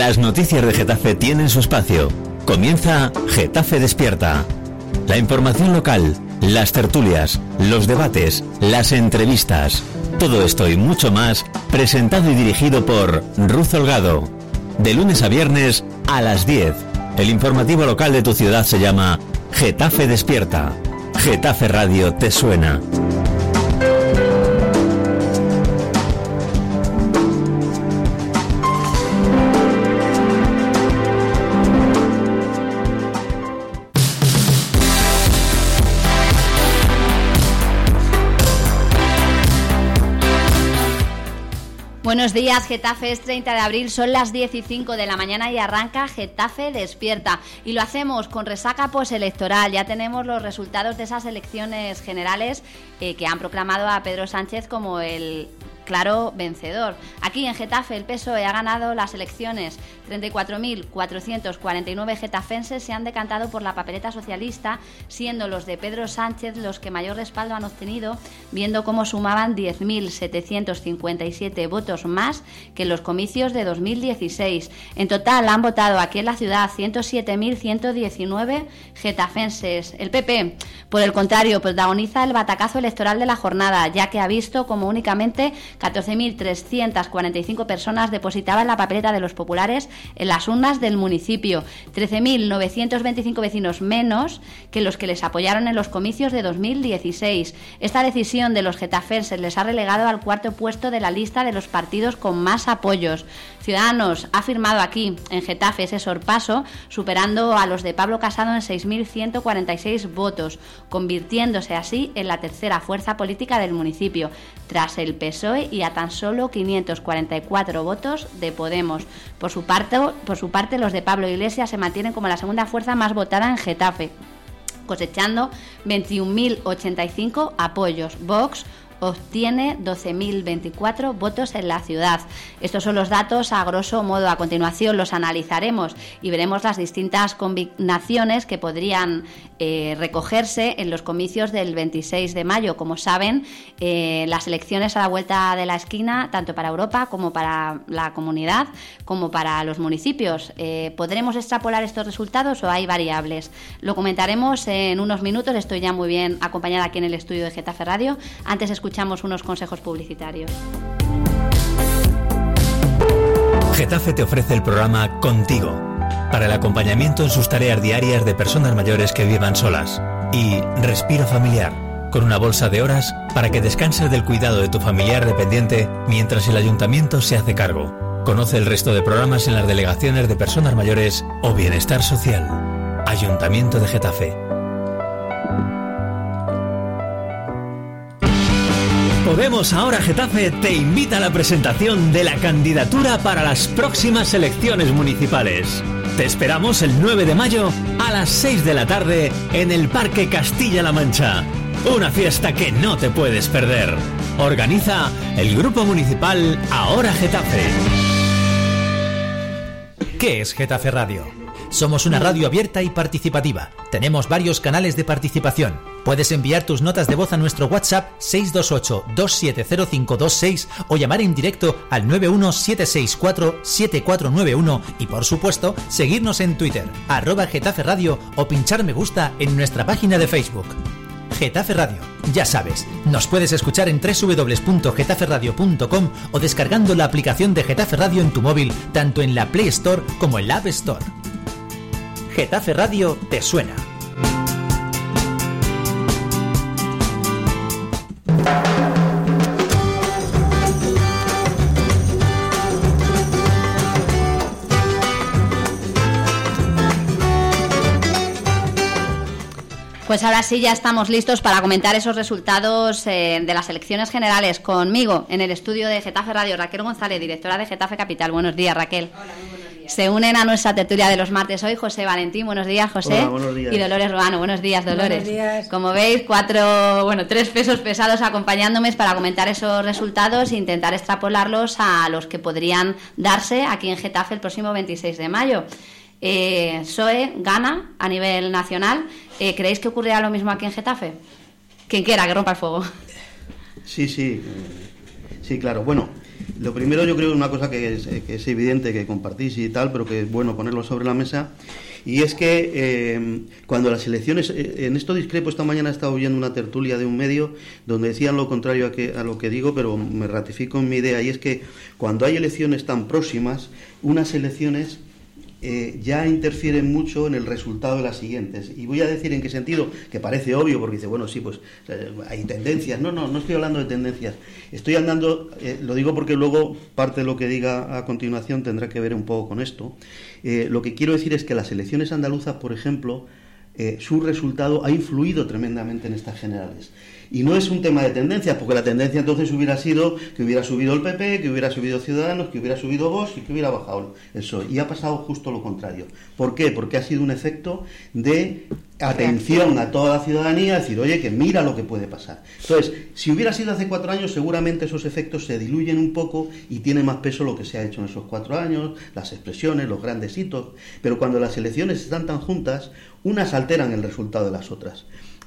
las noticias de Getafe tienen su espacio. Comienza Getafe Despierta. La información local, las tertulias, los debates, las entrevistas. Todo esto y mucho más presentado y dirigido por Ruz Holgado. De lunes a viernes a las 10. El informativo local de tu ciudad se llama Getafe Despierta. Getafe Radio te suena. Buenos días, Getafe es 30 de abril, son las 10 y 5 de la mañana y arranca Getafe Despierta. Y lo hacemos con resaca postelectoral. Ya tenemos los resultados de esas elecciones generales eh, que han proclamado a Pedro Sánchez como el claro vencedor. Aquí en Getafe el PSOE ha ganado las elecciones. 34.449 getafenses se han decantado por la papeleta socialista, siendo los de Pedro Sánchez los que mayor respaldo han obtenido, viendo cómo sumaban 10.757 votos más que en los comicios de 2016. En total han votado aquí en la ciudad 107.119 getafenses. El PP, por el contrario, protagoniza el batacazo electoral de la jornada, ya que ha visto como únicamente 14.345 personas depositaban la papeleta de los populares en las urnas del municipio, 13.925 vecinos menos que los que les apoyaron en los comicios de 2016. Esta decisión de los getafenses les ha relegado al cuarto puesto de la lista de los partidos con más apoyos. Ciudadanos ha firmado aquí en Getafe ese sorpaso, superando a los de Pablo Casado en 6.146 votos, convirtiéndose así en la tercera fuerza política del municipio, tras el PSOE y a tan solo 544 votos de Podemos. Por su parte, por su parte los de Pablo Iglesias se mantienen como la segunda fuerza más votada en Getafe cosechando 21.085 apoyos. Vox obtiene 12.024 votos en la ciudad. Estos son los datos a grosso modo. A continuación los analizaremos y veremos las distintas combinaciones que podrían eh, recogerse en los comicios del 26 de mayo. Como saben, eh, las elecciones a la vuelta de la esquina, tanto para Europa como para la comunidad, como para los municipios. Eh, ¿Podremos extrapolar estos resultados o hay variables? Lo comentaremos en unos minutos. Estoy ya muy bien acompañada aquí en el estudio de Getafe Radio. Antes escuchamos unos consejos publicitarios. Getafe te ofrece el programa Contigo, para el acompañamiento en sus tareas diarias de personas mayores que vivan solas. Y Respiro Familiar, con una bolsa de horas para que descanses del cuidado de tu familiar dependiente mientras el ayuntamiento se hace cargo. Conoce el resto de programas en las delegaciones de personas mayores o bienestar social. Ayuntamiento de Getafe. Podemos Ahora Getafe te invita a la presentación de la candidatura para las próximas elecciones municipales. Te esperamos el 9 de mayo a las 6 de la tarde en el Parque Castilla-La Mancha. Una fiesta que no te puedes perder. Organiza el Grupo Municipal Ahora Getafe. ¿Qué es Getafe Radio? Somos una radio abierta y participativa. Tenemos varios canales de participación. Puedes enviar tus notas de voz a nuestro WhatsApp 628-270526 o llamar en directo al 91764-7491 y por supuesto seguirnos en Twitter, arroba Getafe Radio o pinchar me gusta en nuestra página de Facebook. Getafe Radio, ya sabes, nos puedes escuchar en www.getaferradio.com o descargando la aplicación de Getafe Radio en tu móvil, tanto en la Play Store como en la App Store. Getafe Radio te suena. Pues ahora sí ya estamos listos para comentar esos resultados eh, de las elecciones generales conmigo en el estudio de Getafe Radio. Raquel González, directora de Getafe Capital. Buenos días, Raquel. Se unen a nuestra tertulia de los martes hoy José Valentín, buenos días José, buenos días. y Dolores Ruano, buenos días Dolores. Buenos días. Como veis, cuatro, bueno, tres pesos pesados acompañándome para comentar esos resultados e intentar extrapolarlos a los que podrían darse aquí en Getafe el próximo 26 de mayo. Eh, gana a nivel nacional. Eh, ¿Creéis que ocurrirá lo mismo aquí en Getafe? Quien quiera, que rompa el fuego. Sí, sí, eh, sí, claro. Bueno, Lo primero yo creo una cosa que es, que es evidente que compartís y tal, pero que es bueno ponerlo sobre la mesa, y es que eh, cuando las elecciones, eh, en esto discrepo, esta mañana he estado oyendo una tertulia de un medio donde decían lo contrario a, que, a lo que digo, pero me ratifico en mi idea, y es que cuando hay elecciones tan próximas, unas elecciones eh, ya interfieren mucho en el resultado de las siguientes. Y voy a decir en qué sentido, que parece obvio, porque dice, bueno, sí, pues hay tendencias. No, no, no estoy hablando de tendencias. Estoy andando, lo digo porque luego parte de lo que diga a continuación tendrá que ver un poco con esto. Eh, lo que quiero decir es que las elecciones andaluzas, por ejemplo, eh, su resultado ha influido tremendamente en estas generales. Y no es un tema de tendencia, porque la tendencia entonces hubiera sido que hubiera subido el PP, que hubiera subido Ciudadanos, que hubiera subido Vox y que hubiera bajado el PSOE. Y ha pasado justo lo contrario. ¿Por qué? Porque ha sido un efecto de atención a toda la ciudadanía, decir, oye, que mira lo que puede pasar. Entonces, si hubiera sido hace cuatro años, seguramente esos efectos se diluyen un poco y tiene más peso lo que se ha hecho en esos cuatro años, las expresiones, los grandes hitos. Pero cuando las elecciones están tan juntas, unas alteran el resultado de las otras.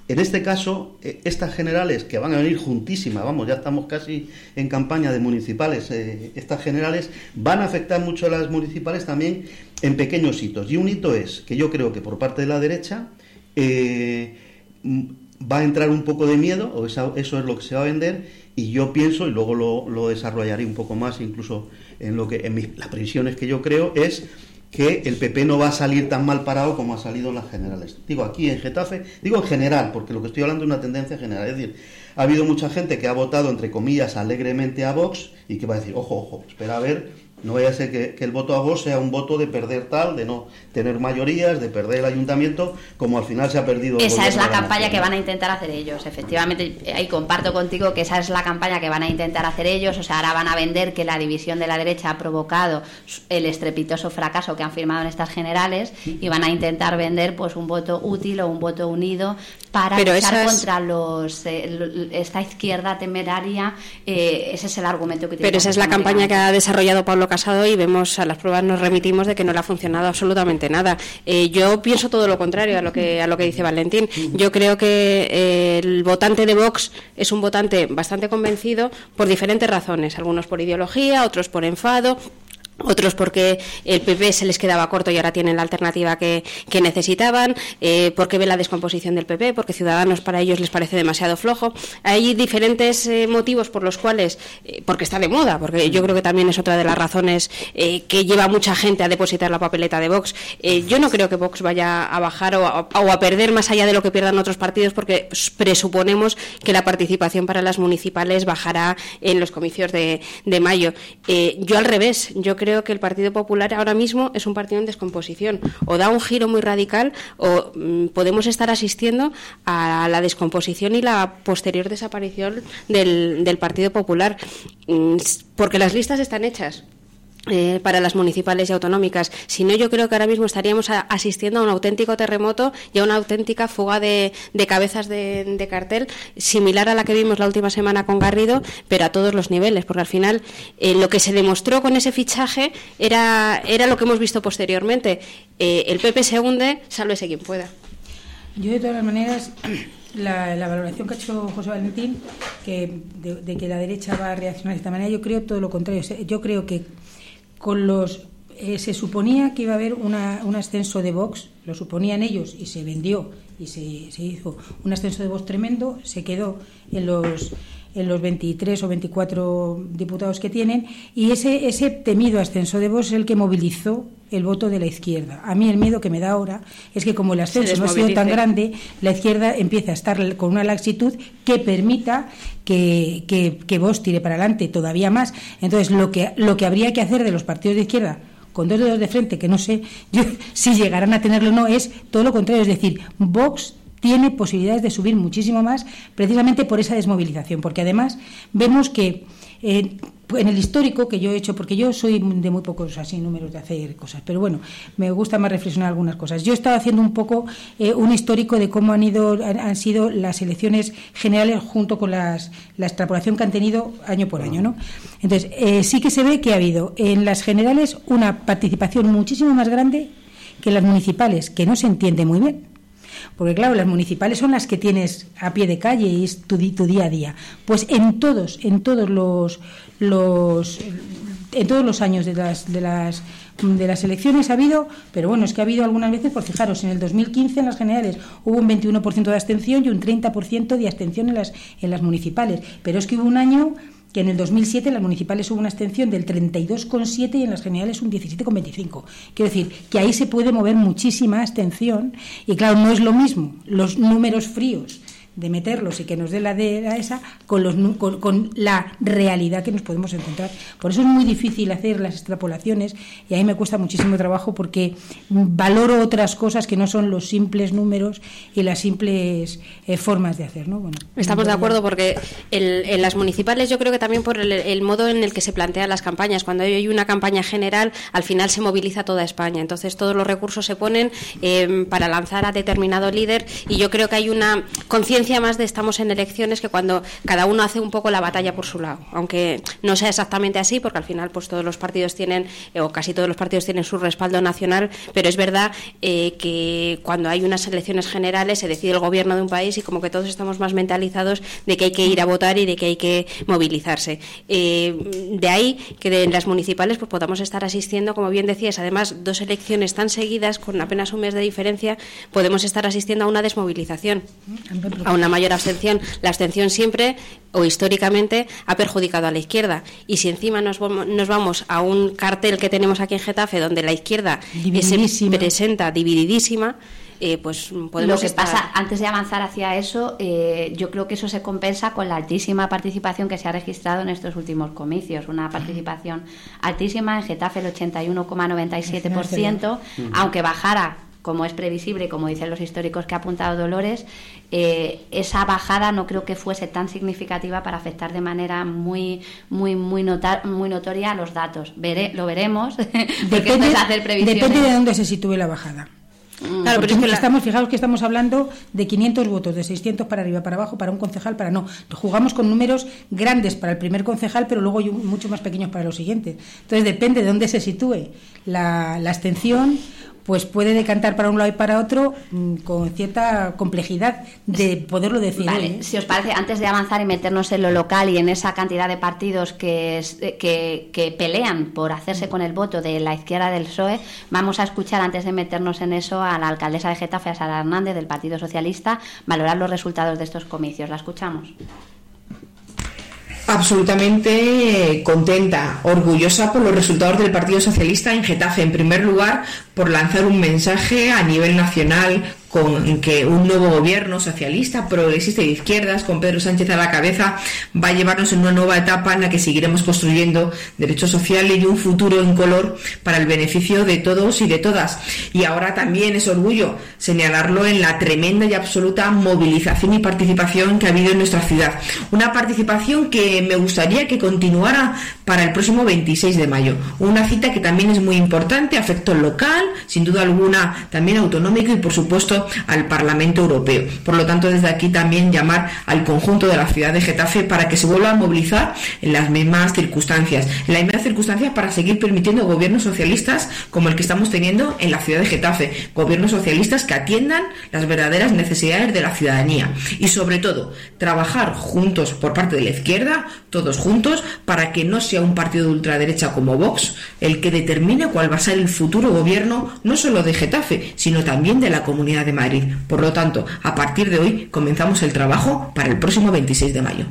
En este caso, eh, estas generales que van a venir juntísimas, vamos, ya estamos casi en campaña de municipales, eh, estas generales van a afectar mucho a las municipales también en pequeños hitos. Y un hito es que yo creo que por parte de la derecha eh, va a entrar un poco de miedo, o eso, es lo que se va a vender, y yo pienso, y luego lo, desarrollaré un poco más, incluso en lo que en mis, las previsiones que yo creo, es que el PP no va a salir tan mal parado como ha salido en las generales. Digo aquí en Getafe, digo en general, porque lo que estoy hablando es una tendencia general. Es decir, ha habido mucha gente que ha votado, entre comillas, alegremente a Vox y que va a decir, ojo, ojo, espera a ver no vaya a ser que, el voto a vos sea un voto de perder tal, de no tener mayorías, de perder el ayuntamiento, como al final se ha perdido. Esa es la, campaña que van a intentar hacer ellos, efectivamente. Ahí comparto contigo que esa es la campaña que van a intentar hacer ellos. O sea, ahora van a vender que la división de la derecha ha provocado el estrepitoso fracaso que han firmado en estas generales y van a intentar vender pues un voto útil o un voto unido para luchar contra los eh, esta izquierda temeraria. Eh, ese es el argumento que tiene. Pero esa es la campaña que ha desarrollado Pablo Casado y vemos a las pruebas nos remitimos de que no le ha funcionado absolutamente nada. Eh, yo pienso todo lo contrario a lo que a lo que dice Valentín. Yo creo que eh, el votante de Vox es un votante bastante convencido por diferentes razones, algunos por ideología, otros por enfado, otros porque el PP se les quedaba corto y ahora tienen la alternativa que, necesitaban, eh, porque ve la descomposición del PP, porque Ciudadanos para ellos les parece demasiado flojo. Hay diferentes eh, motivos por los cuales, eh, porque está de moda, porque yo creo que también es otra de las razones que lleva a mucha gente a depositar la papeleta de Vox. yo no creo que Vox vaya a bajar o a, perder más allá de lo que pierdan otros partidos, porque presuponemos que la participación para las municipales bajará en los comicios de, de mayo. yo al revés, yo creo creo que el Partido Popular ahora mismo es un partido en descomposición. O da un giro muy radical o mm, podemos estar asistiendo a la descomposición y la posterior desaparición del, Partido Popular. Mm, porque las listas están hechas. Eh, para las municipales y autonómicas. Si no, yo creo que ahora mismo estaríamos asistiendo a un auténtico terremoto y a una auténtica fuga de, cabezas de, cartel, similar a la que vimos la última semana con Garrido, pero a todos los niveles, porque al final eh, lo que se demostró con ese fichaje era, era lo que hemos visto posteriormente. Eh, el PP se hunde, sálvese quien pueda. Yo, de todas maneras. La, valoración que ha hecho José Valentín, que de, de, que la derecha va a reaccionar de esta manera, yo creo todo lo contrario. Yo creo que con los eh, se suponía que iba a haber una, un ascenso de Vox, lo suponían ellos y se vendió y se, se, hizo un ascenso de Vox tremendo, se quedó en los en los 23 o 24 diputados que tienen y ese ese temido ascenso de Vox es el que movilizó el voto de la izquierda. A mí el miedo que me da ahora es que como el ascenso no ha sido tan grande, la izquierda empieza a estar con una laxitud que permita que, que, que Vox tire para adelante todavía más. Entonces, lo que, lo que habría que hacer de los partidos de izquierda con dos dedos de frente, que no sé yo, si llegarán a tenerlo o no, es todo lo contrario. Es decir, Vox tiene posibilidades de subir muchísimo más precisamente por esa desmovilización, porque además vemos que eh, en el histórico que yo he hecho, porque yo soy de muy pocos así números de hacer cosas, pero bueno, me gusta más reflexionar algunas cosas. Yo he estado haciendo un poco eh, un histórico de cómo han ido, han, sido las elecciones generales junto con las, la extrapolación que han tenido año por año, ¿no? Entonces, eh, sí que se ve que ha habido en las generales una participación muchísimo más grande que en las municipales, que no se entiende muy bien porque claro, las municipales son las que tienes a pie de calle y es tu, tu día a día. Pues en todos, en todos los, los en todos los años de las, de las de las elecciones ha habido, pero bueno, es que ha habido algunas veces, por fijaros, en el 2015 en las generales hubo un 21% de abstención y un 30% de abstención en las, en las municipales, pero es que hubo un año que en el 2007 en las municipales hubo una abstención del 32,7 y en las generales un 17,25. Quiero decir que ahí se puede mover muchísima abstención y claro, no es lo mismo los números fríos de meterlos y que nos dé la de esa con, los, con, la realidad que nos podemos encontrar. Por eso es muy difícil hacer las extrapolaciones y a mí me cuesta muchísimo trabajo porque valoro otras cosas que no son los simples números y las simples eh, formas de hacer. ¿no? Bueno, Estamos de acuerdo porque en las municipales yo creo que también por el, modo en el que se plantean las campañas. Cuando hay una campaña general, al final se moviliza toda España. Entonces todos los recursos se ponen eh, para lanzar a determinado líder y yo creo que hay una conciencia más de estamos en elecciones que cuando cada uno hace un poco la batalla por su lado, aunque no sea exactamente así, porque al final pues todos los partidos tienen, eh, o casi todos los partidos tienen su respaldo nacional, pero es verdad eh, que cuando hay unas elecciones generales se decide el gobierno de un país y como que todos estamos más mentalizados de que hay que ir a votar y de que hay que movilizarse. Eh, de ahí que en las municipales pues podamos estar asistiendo, como bien decías, además dos elecciones tan seguidas con apenas un mes de diferencia, podemos estar asistiendo a una desmovilización, una mayor abstención, la abstención siempre o históricamente ha perjudicado a la izquierda. Y si encima nos, nos vamos a un cartel que tenemos aquí en Getafe, donde la izquierda se presenta divididísima, eh, pues podemos Lo que pasa, antes de avanzar hacia eso, eh, yo creo que eso se compensa con la altísima participación que se ha registrado en estos últimos comicios. Una participación altísima en Getafe, el 81,97%, aunque bajara como es previsible, como dicen los históricos que ha apuntado Dolores, eh, esa bajada no creo que fuese tan significativa para afectar de manera muy muy muy, muy notoria a los datos. lo veremos. Depende, de hacer depende de dónde se sitúe la bajada. Mm. Claro, pero es que estamos, fijaos que estamos hablando de 500 votos, de 600 para arriba, para abajo, para un concejal, para no. Jugamos con números grandes para el primer concejal, pero luego mucho más pequeños para los siguientes. Entonces depende de dónde se sitúe la, la abstención pues puede decantar para un lado y para otro mm, con cierta complejidad de poderlo decir. Vale, ¿eh? si os parece, antes de avanzar y meternos en lo local y en esa cantidad de partidos que, eh, que, que pelean por hacerse con el voto de la izquierda del PSOE, vamos a escuchar, antes de meternos en eso, a la alcaldesa de Getafe, a Sara Hernández, del Partido Socialista, valorar los resultados de estos comicios. ¿La escuchamos? absolutamente contenta, orgullosa por los resultados del Partido Socialista en Getafe. En primer lugar, por lanzar un mensaje a nivel nacional con que un nuevo gobierno socialista, progresista y de izquierdas, con Pedro Sánchez a la cabeza, va a llevarnos en una nueva etapa en la que seguiremos construyendo derechos sociales y un futuro en color para el beneficio de todos y de todas. Y ahora también es orgullo señalarlo en la tremenda y absoluta movilización y participación que ha habido en nuestra ciudad. Una participación que me gustaría que continuara para el próximo 26 de mayo. Una cita que también es muy importante, afecto local, sin duda alguna también autonómico y por supuesto al Parlamento Europeo. Por lo tanto, desde aquí también llamar al conjunto de la ciudad de Getafe para que se vuelva a movilizar en las mismas circunstancias, en las mismas circunstancias para seguir permitiendo gobiernos socialistas como el que estamos teniendo en la ciudad de Getafe, gobiernos socialistas que atiendan las verdaderas necesidades de la ciudadanía y sobre todo trabajar juntos por parte de la izquierda, todos juntos, para que no sea un partido de ultraderecha como Vox el que determine cuál va a ser el futuro gobierno no solo de Getafe, sino también de la comunidad de Madrid. Por lo tanto, a partir de hoy comenzamos el trabajo para el próximo 26 de mayo.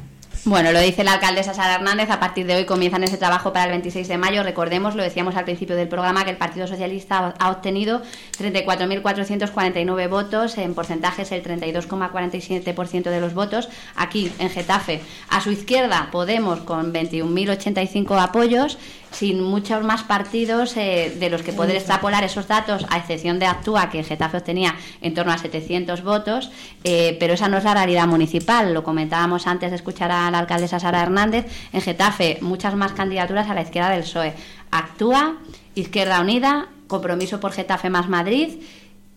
Bueno, lo dice la alcaldesa Sara Hernández, a partir de hoy comienzan ese trabajo para el 26 de mayo. Recordemos, lo decíamos al principio del programa, que el Partido Socialista ha obtenido 34.449 votos, en porcentajes el 32,47% de los votos. Aquí, en Getafe, a su izquierda, Podemos con 21.085 apoyos sin muchos más partidos eh, de los que poder extrapolar esos datos, a excepción de Actúa, que Getafe obtenía en torno a 700 votos, eh, pero esa no es la realidad municipal. Lo comentábamos antes de escuchar a la alcaldesa Sara Hernández. En Getafe, muchas más candidaturas a la izquierda del PSOE. Actúa, Izquierda Unida, Compromiso por Getafe más Madrid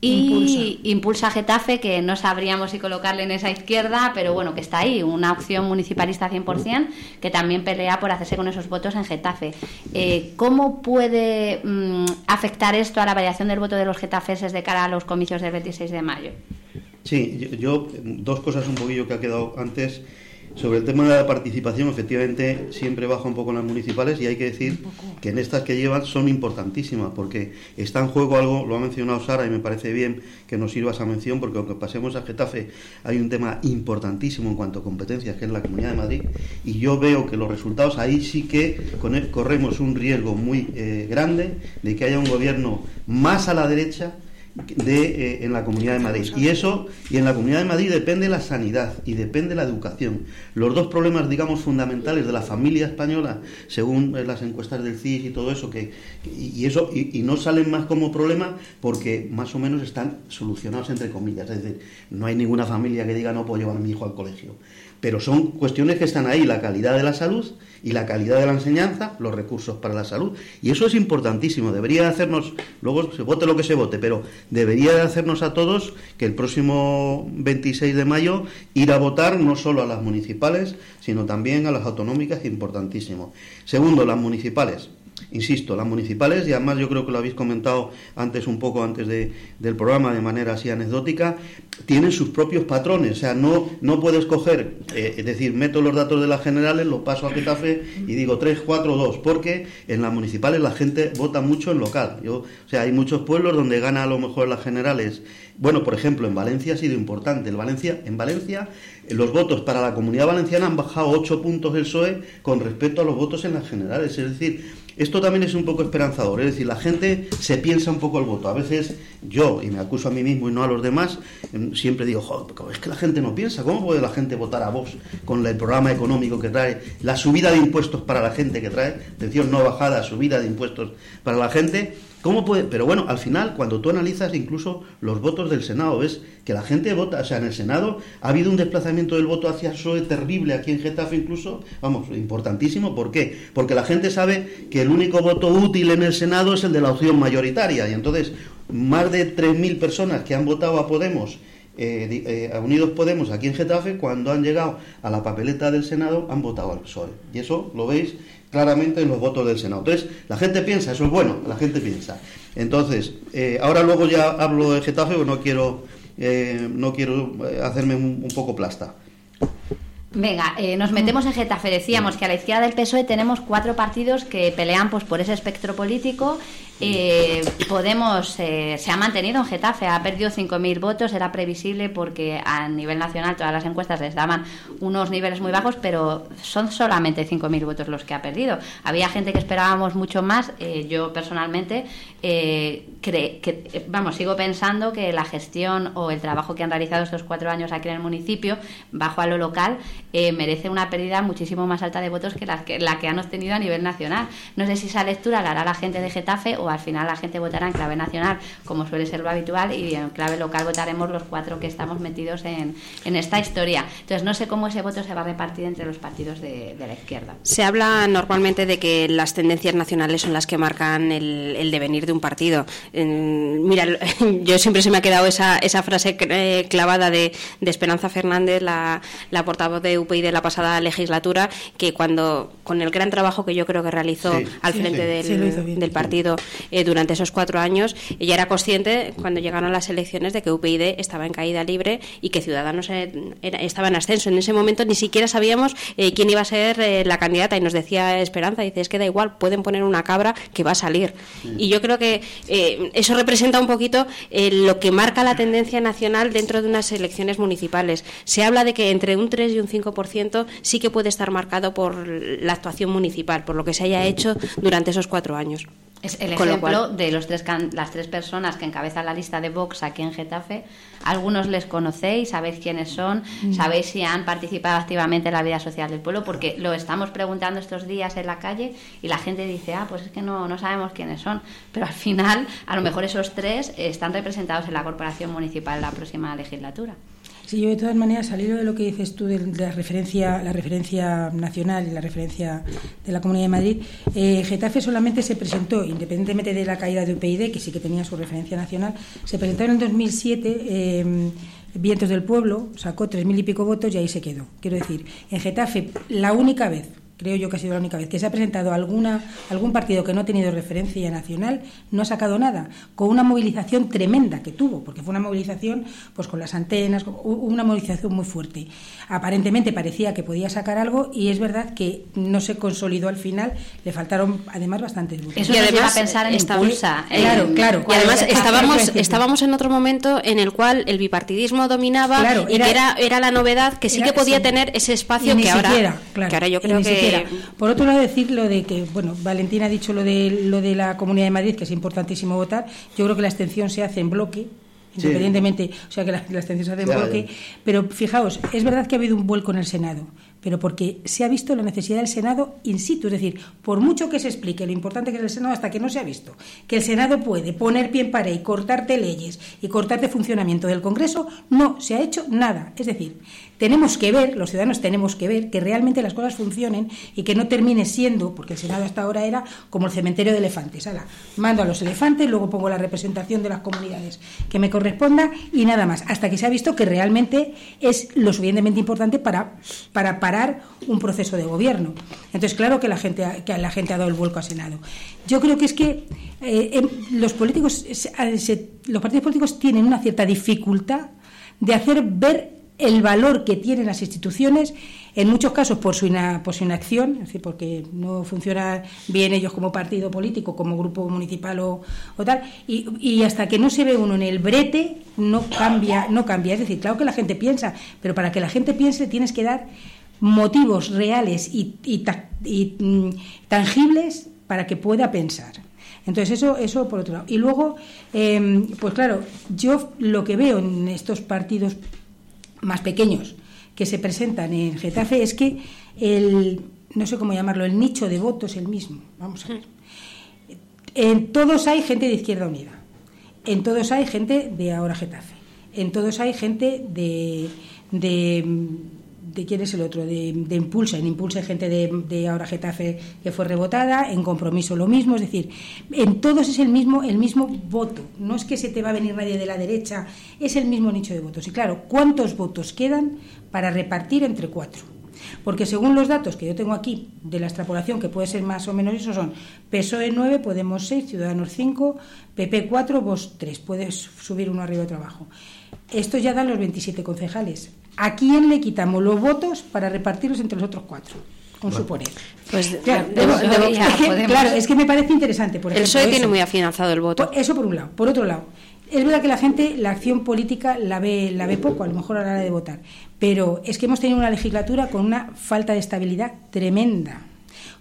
y impulsa. Getafe, que no sabríamos si colocarle en esa izquierda, pero bueno, que está ahí, una opción municipalista 100%, que también pelea por hacerse con esos votos en Getafe. Eh, ¿Cómo puede mm, afectar esto a la variación del voto de los getafeses de cara a los comicios del 26 de mayo? Sí, yo, dos cosas un poquillo que ha quedado antes. Sobre el tema de la participación, efectivamente, siempre baja un poco en las municipales y hay que decir que en estas que llevan son importantísimas porque está en juego algo, lo ha mencionado Sara y me parece bien que nos sirva esa mención porque aunque pasemos a Getafe hay un tema importantísimo en cuanto a competencias que es la Comunidad de Madrid y yo veo que los resultados ahí sí que corremos un riesgo muy eh, grande de que haya un gobierno más a la derecha de, eh, en la Comunidad de Madrid. Y eso, y en la Comunidad de Madrid depende la sanidad y depende la educación. Los dos problemas, digamos, fundamentales de la familia española, según eh, las encuestas del CIS y todo eso, que, y, eso, y, no salen más como problema porque más o menos están solucionados entre comillas. Es decir, no hay ninguna familia que diga no puedo llevar a mi hijo al colegio. Pero son cuestiones que están ahí, la calidad de la salud y la calidad de la enseñanza, los recursos para la salud. Y eso es importantísimo, debería hacernos, luego se vote lo que se vote, pero debería de hacernos a todos que el próximo 26 de mayo ir a votar no solo a las municipales, sino también a las autonómicas, importantísimo. Segundo, las municipales insisto, las municipales, y además yo creo que lo habéis comentado antes un poco antes de, del programa de manera así anecdótica, tienen sus propios patrones, o sea, no, no puedes coger, eh, es decir, meto los datos de las generales, los paso a Getafe y digo 3, 4, 2, porque en las municipales la gente vota mucho en local. Yo, o sea, hay muchos pueblos donde gana a lo mejor las generales. Bueno, por ejemplo, en Valencia ha sido importante. En Valencia, en Valencia los votos para la comunidad valenciana han bajado 8 puntos del PSOE con respecto a los votos en las generales. Es decir, esto también es un poco esperanzador, es decir, la gente se piensa un poco el voto. A veces yo, y me acuso a mí mismo y no a los demás, em, siempre digo, joder, es que la gente no piensa, ¿cómo puede la gente votar a vos con el programa económico que trae, la subida de impuestos para la gente que trae, atención, no bajada, subida de impuestos para la gente? ¿Cómo puede? Pero bueno, al final, cuando tú analizas incluso los votos del Senado, ves que la gente vota, o sea, en el Senado ha habido un desplazamiento del voto hacia PSOE terrible aquí en Getafe incluso, vamos, importantísimo. ¿Por qué? Porque la gente sabe que el único voto útil en el Senado es el de la opción mayoritaria. Y entonces, más de 3.000 personas que han votado a Podemos eh, eh, a Unidos Podemos aquí en Getafe, cuando han llegado a la papeleta del Senado, han votado al PSOE. Y eso lo veis claramente en los votos del Senado. Entonces, la gente piensa, eso es bueno, la gente piensa. Entonces, eh, ahora luego ya hablo de Getafe, pero no quiero, eh, no quiero eh, hacerme un, poco plasta. Venga, nos metemos en Getafe. Decíamos que a la izquierda del PSOE tenemos cuatro partidos que pelean pues, por ese espectro político eh, Podemos eh, se ha mantenido en Getafe, ha perdido 5.000 votos, era previsible porque a nivel nacional todas las encuestas les daban unos niveles muy bajos, pero son solamente 5.000 votos los que ha perdido. Había gente que esperábamos mucho más, eh, yo personalmente eh, que, vamos, sigo pensando que la gestión o el trabajo que han realizado estos cuatro años aquí en el municipio, bajo a lo local, merece una pérdida muchísimo más alta de votos que la, que la que han obtenido a nivel nacional. No sé si esa lectura la hará la gente de Getafe al final la gente votará en clave nacional, como suele ser lo habitual, y en clave local votaremos los cuatro que estamos metidos en, esta historia. Entonces, no sé cómo ese voto se va a repartir entre los partidos de, la izquierda. Se habla normalmente de que las tendencias nacionales son las que marcan el, devenir de un partido. mira, yo siempre se me ha quedado esa, esa frase eh, clavada de, Esperanza Fernández, la, portavoz de UPI de la pasada legislatura, que cuando, con el gran trabajo que yo creo que realizó al frente Del, del partido, eh, durante esos cuatro años. Ella era consciente, cuando llegaron las elecciones, de que UPyD estaba en caída libre y que Ciudadanos estaba en ascenso. En ese momento ni siquiera sabíamos eh, quién iba a ser eh, la candidata y nos decía Esperanza, dice, es que da igual, pueden poner una cabra que va a salir. Y yo creo que eso representa un poquito lo que marca la tendencia nacional dentro de unas elecciones municipales. Se habla de que entre un 3 y un 5% sí que puede estar marcado por la actuación municipal, por lo que se haya hecho durante esos cuatro años. Es el ejemplo de los tres las tres personas que encabezan la lista de Vox aquí en Getafe. Algunos les conocéis, sabéis quiénes son, mm. sabéis si han participado activamente en la vida social del pueblo, porque lo estamos preguntando estos días en la calle y la gente dice, ah, pues es que no, no sabemos quiénes son. Pero al final, a lo mejor esos tres están representados en la corporación municipal en la próxima legislatura. Sí, yo de todas maneras, salido de lo que dices tú de, la referencia, la referencia nacional y la referencia de la Comunidad de Madrid, eh, Getafe solamente se presentó, independientemente de la caída de UPyD, que sí que tenía su referencia nacional, se presentó en 2007. Eh, Vientos del Pueblo sacó tres mil y pico votos y ahí se quedó. Quiero decir, en Getafe, la única vez creo yo que ha sido la única vez que se ha presentado alguna, algún partido que no ha tenido referencia nacional, no ha sacado nada, con una movilización tremenda que tuvo, porque fue una movilización pues con las antenas, una movilización muy fuerte. Aparentemente parecía que podía sacar algo y es verdad que no se consolidó al final, le faltaron además bastantes votos. Eso y además pensar en impulsa. Eh, claro, claro. Y además estábamos, estábamos en otro momento en el cual el bipartidismo dominaba y era, era, la novedad que sí que podía tener ese espacio que ahora, que ahora yo creo que por otro lado, decir lo de que, bueno, Valentina ha dicho lo de, lo de la Comunidad de Madrid, que es importantísimo votar. Yo creo que la abstención se hace en bloque, independientemente, o sea que la, abstención se hace en bloque. Pero fijaos, es verdad que ha habido un vuelco en el Senado pero porque se ha visto la necesidad del Senado in situ, es decir, por mucho que se explique lo importante que es el Senado, hasta que no se ha visto que el Senado puede poner pie en pared y cortarte leyes y cortarte funcionamiento del Congreso, no se ha hecho nada. Es decir, tenemos que ver, los ciudadanos tenemos que ver que realmente las cosas funcionen y que no termine siendo, porque el Senado hasta ahora era como el cementerio de elefantes. Mando a los elefantes, luego pongo la representación de las comunidades que me corresponda y nada más, hasta que se ha visto que realmente es lo suficientemente importante para, para parar un proceso de gobierno. Entonces, claro que la gente, que la gente ha dado el vuelco al Senado. Yo creo que es que eh, em, los políticos, los partidos políticos tienen una cierta dificultad de hacer ver el valor que tienen las instituciones, en muchos casos por su, por su inacción, es decir, porque no funciona bien ellos como partido político, como grupo municipal o, tal, y, hasta que no se ve uno en el brete, no cambia, no cambia. Es decir, claro que la gente piensa, pero para que la gente piense tienes que dar motivos reales y, y, mm, tangibles para que pueda pensar. Entonces, eso, eso por otro lado. Y luego, em, pues claro, yo lo que veo en estos partidos más pequeños que se presentan en Getafe es que el, no sé cómo llamarlo, el nicho de votos es el mismo. Vamos a ver. En todos hay gente de Izquierda Unida. En todos hay gente de ahora Getafe. En todos hay gente de, de de quién es el otro, de, Impulsa. En Impulsa hay gente de, ahora Getafe que fue rebotada, en Compromiso lo mismo, es decir, en todos es el mismo, el mismo voto. No es que se te va a venir nadie de la derecha, es el mismo nicho de votos. Y claro, ¿cuántos votos quedan para repartir entre cuatro? Porque según los datos que yo tengo aquí de la extrapolación, que puede ser más o menos eso, son PSOE 9, Podemos 6, Ciudadanos 5, PP 4, Vos 3. Puedes subir uno arriba y otro abajo. Esto ya dan los 27 concejales. ¿A quién le quitamos los votos para repartirlos entre los otros cuatro? Con suponer. Pues claro, es, que, me parece interesante. Por ejemplo, el PSOE tiene muy afianzado el voto. Eso por un lado. Por otro lado, es verdad que la gente la acción política la ve, la ve poco, a lo mejor a la hora de votar. Pero es que hemos tenido una legislatura con una falta de estabilidad tremenda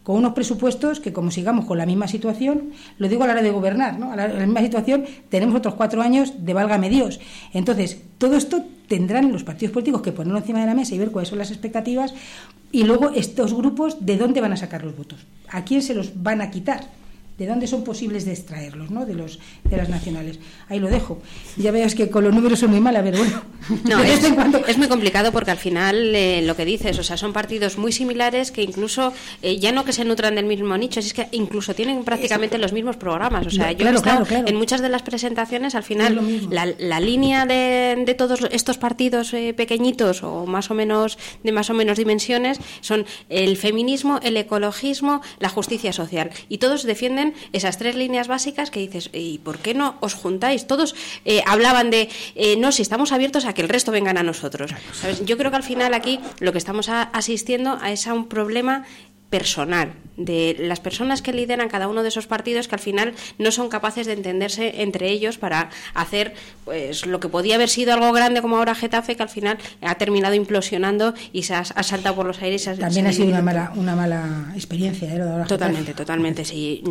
con unos presupuestos que, como sigamos con la misma situación, lo digo a la hora de gobernar, ¿no? a la, misma situación tenemos otros cuatro años de válgame Dios. Entonces, todo esto tendrán los partidos políticos que ponerlo encima de la mesa y ver cuáles son las expectativas y luego estos grupos de dónde van a sacar los votos, a quién se los van a quitar de dónde son posibles de extraerlos, ¿no? De los de las nacionales. Ahí lo dejo. Ya veas que con los números son muy mal, a ver, bueno. No, es, muy complicado porque al final eh, lo que dices, o sea, son partidos muy similares que incluso eh, ya no que se nutran del mismo nicho, es que incluso tienen prácticamente los mismos programas. O sea, yo he estado en muchas de las presentaciones, al final la, línea de, todos estos partidos eh, pequeñitos o más o menos de más o menos dimensiones son el feminismo, el ecologismo, la justicia social y todos defienden esas tres líneas básicas que dices, ¿y por qué no os juntáis? Todos eh, hablaban de, eh, no, si estamos abiertos a que el resto vengan a nosotros. Yo creo que al final aquí lo que estamos asistiendo a es a un problema personal de las personas que lideran cada uno de esos partidos que al final no son capaces de entenderse entre ellos para hacer pues lo que podía haber sido algo grande como ahora Getafe que al final ha terminado implosionando y se ha, saltado por los aires. También ha sido una mala, una mala experiencia. ¿eh? totalmente, totalmente. Sí,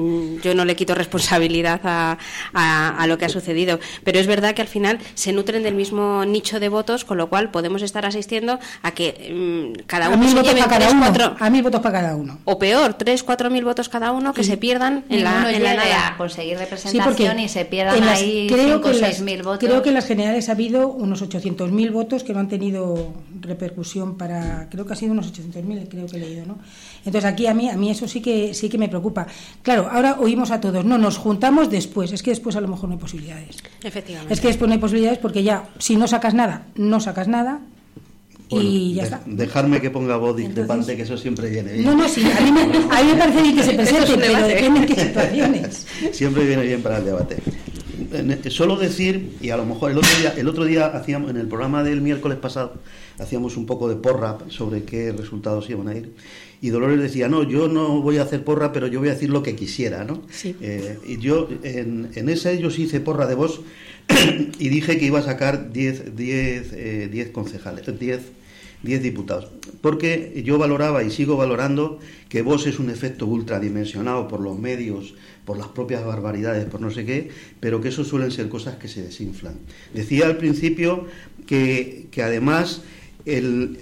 yo no le quito responsabilidad a, a, lo que ha sucedido, pero es verdad que al final se nutren del mismo nicho de votos, con lo cual podemos estar asistiendo a que mm, cada uno a lleve para cada a mil votos para cada uno. O peor, tres cuatro mil votos cada uno que se pierdan en la, en la nada. conseguir representación y se pierdan ahí creo que votos. Creo que en las generales ha habido unos 800.000 votos que no han tenido repercusión para... Creo que ha sido unos 800.000, creo que he leído, ¿no? Entonces aquí a mí, a mí eso sí que, sí que me preocupa. Claro, ahora oímos a todos, no, nos juntamos después. Es que después a lo mejor no hay posibilidades. Efectivamente. Es que después no hay posibilidades porque ya, si no sacas nada, no sacas nada y ya está. Dejarme que ponga voz discrepante, que eso siempre viene bien. No, no, sí, a mí me, a mí me parece bien que se presente, pero depende de qué situaciones. Siempre viene bien para el debate. Solo decir, y a lo mejor el otro día, el otro día hacíamos, en el programa del miércoles pasado, hacíamos un poco de porra sobre qué resultados iban a ir. Y Dolores decía, no, yo no voy a hacer porra, pero yo voy a decir lo que quisiera, ¿no? Sí. Eh, y yo, en, en ese yo sí hice porra de vos y dije que iba a sacar 10 10 eh, 10 concejales, 10 10 diputados. Porque yo valoraba y sigo valorando que vos es un efecto ultradimensionado por los medios, por las propias barbaridades, por no sé qué, pero que eso suelen ser cosas que se desinflan. Decía al principio que, que además el,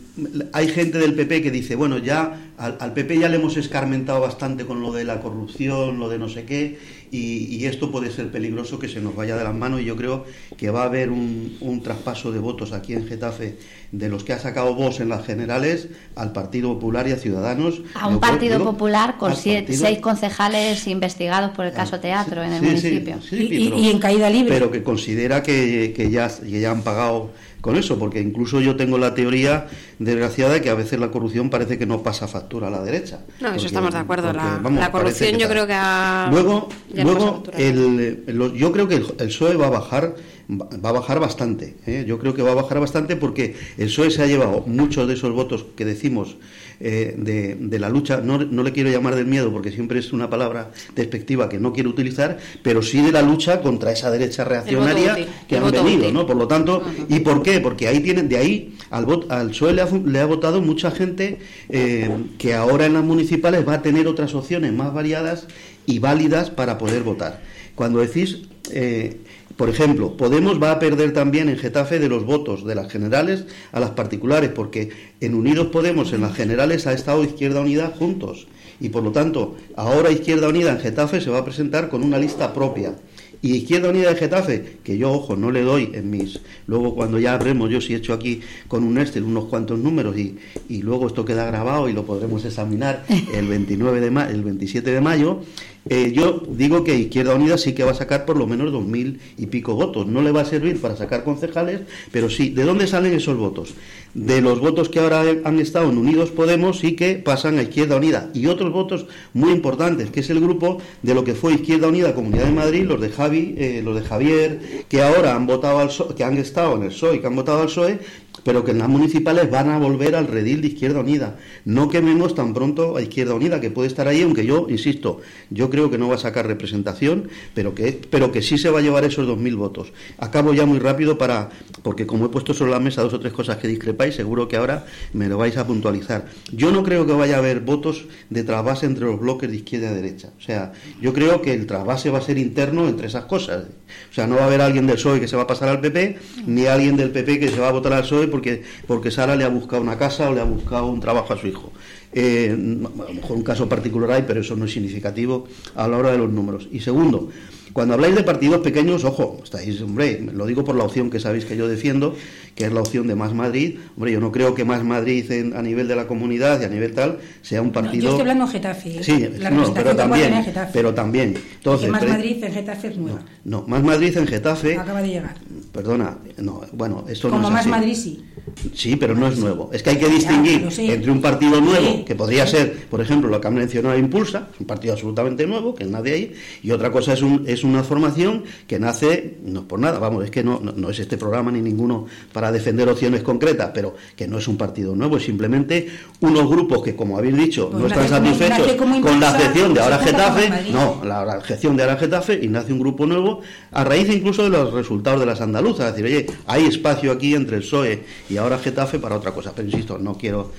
hay gente del PP que dice, bueno, ya al, al, PP ya le hemos escarmentado bastante con lo de la corrupción, lo de no sé qué, y, y, esto puede ser peligroso que se nos vaya de las manos y yo creo que va a haber un, un traspaso de votos aquí en Getafe de los que ha sacado vos en las generales al Partido Popular y a Ciudadanos. A un Partido Popular con siete, partido... seis concejales investigados por el caso teatro en el sí, municipio. Sí, sí, y, pero, y, en caída libre. Pero que considera que, que, ya, que ya han pagado con eso, porque incluso yo tengo la teoría desgraciada de que a veces la corrupción parece que no pasa factura a la derecha. No, porque, eso estamos de acuerdo. porque, la, vamos, la, corrupción yo creo que ha... Luego, luego el, el, yo creo que el, el PSOE va a bajar va a bajar bastante. ¿eh? Yo creo que va a bajar bastante porque el PSOE se ha llevado muchos de esos votos que decimos eh, de, de, la lucha, no, no, le quiero llamar del miedo porque siempre es una palabra despectiva que no quiero utilizar, pero sí de la lucha contra esa derecha reaccionaria que han venido, útil. ¿no? Por lo tanto, ¿y por qué? Porque ahí tienen, de ahí al, vot, al PSOE le ha, le ha, votado mucha gente eh, que ahora en las municipales va a tener otras opciones más variadas y válidas para poder votar. Cuando decís eh, por ejemplo, Podemos va a perder también en Getafe de los votos de las generales a las particulares, porque en Unidos Podemos, en las generales, ha estado Izquierda Unida juntos. Y por lo tanto, ahora Izquierda Unida en Getafe se va a presentar con una lista propia. Y Izquierda Unida de Getafe, que yo, ojo, no le doy en mis. Luego, cuando ya habremos, yo sí he hecho aquí con un Excel unos cuantos números y, y luego esto queda grabado y lo podremos examinar el 29 de ma el 27 de mayo. Eh, yo digo que Izquierda Unida sí que va a sacar por lo menos dos mil y pico votos. No le va a servir para sacar concejales, pero sí. ¿De dónde salen esos votos? De los votos que ahora han estado en Unidos Podemos y que pasan a Izquierda Unida. Y otros votos muy importantes, que es el grupo de lo que fue Izquierda Unida Comunidad de Madrid, los de Javi, eh, los de Javier, que ahora han votado al PSOE, que han estado en el PSOE, que han votado al PSOE, pero que en las municipales van a volver al redil de Izquierda Unida. No quememos tan pronto a Izquierda Unida, que puede estar ahí, aunque yo, insisto, yo creo que no va a sacar representación, pero que, pero que sí se va a llevar esos 2.000 votos. Acabo ya muy rápido para, porque como he puesto sobre la mesa dos o tres cosas que discrepáis, seguro que ahora me lo vais a puntualizar. Yo no creo que vaya a haber votos de trasvase entre los bloques de izquierda y derecha. O sea, yo creo que el trasvase va a ser interno entre esas cosas. O sea, no va a haber alguien del PSOE que se va a pasar al PP, ni alguien del PP que se va a votar al PSOE porque, porque Sara le ha buscado una casa o le ha buscado un trabajo a su hijo. Eh, a lo mejor un caso particular hay, pero eso no es significativo a la hora de los números. Y segundo, cuando habláis de partidos pequeños, ojo, estáis, hombre, lo digo por la opción que sabéis que yo defiendo, que es la opción de Más Madrid. Hombre, yo no creo que Más Madrid en, a nivel de la comunidad y a nivel tal sea un partido. No, yo estoy hablando de Getafe. Sí, la no, pero también, pero también. Entonces, Más Madrid en Getafe es nueva. No, no, Más Madrid en Getafe. Acaba de llegar. Perdona, no, bueno, esto Como no es Más así. Madrid sí. Sí, pero no es nuevo. Es que hay que distinguir Ya, sí. entre un partido nuevo, Sí. que podría Sí. ser, por ejemplo, lo que han mencionado Impulsa, es un partido absolutamente nuevo, que nadie ahí, y otra cosa es, un, es una formación que nace, no es por nada, vamos, es que no, no, no es este programa ni ninguno para defender opciones concretas, pero que no es un partido nuevo, es simplemente unos grupos que, como habéis dicho, Pues no están satisfechos con la gestión de ahora Getafe, no, la, la gestión de ahora Getafe, y nace un grupo nuevo, a raíz incluso de los resultados de las andaluzas, es decir, oye, hay espacio aquí entre el PSOE y ahora Getafe para otra cosa, pero insisto, no quiero,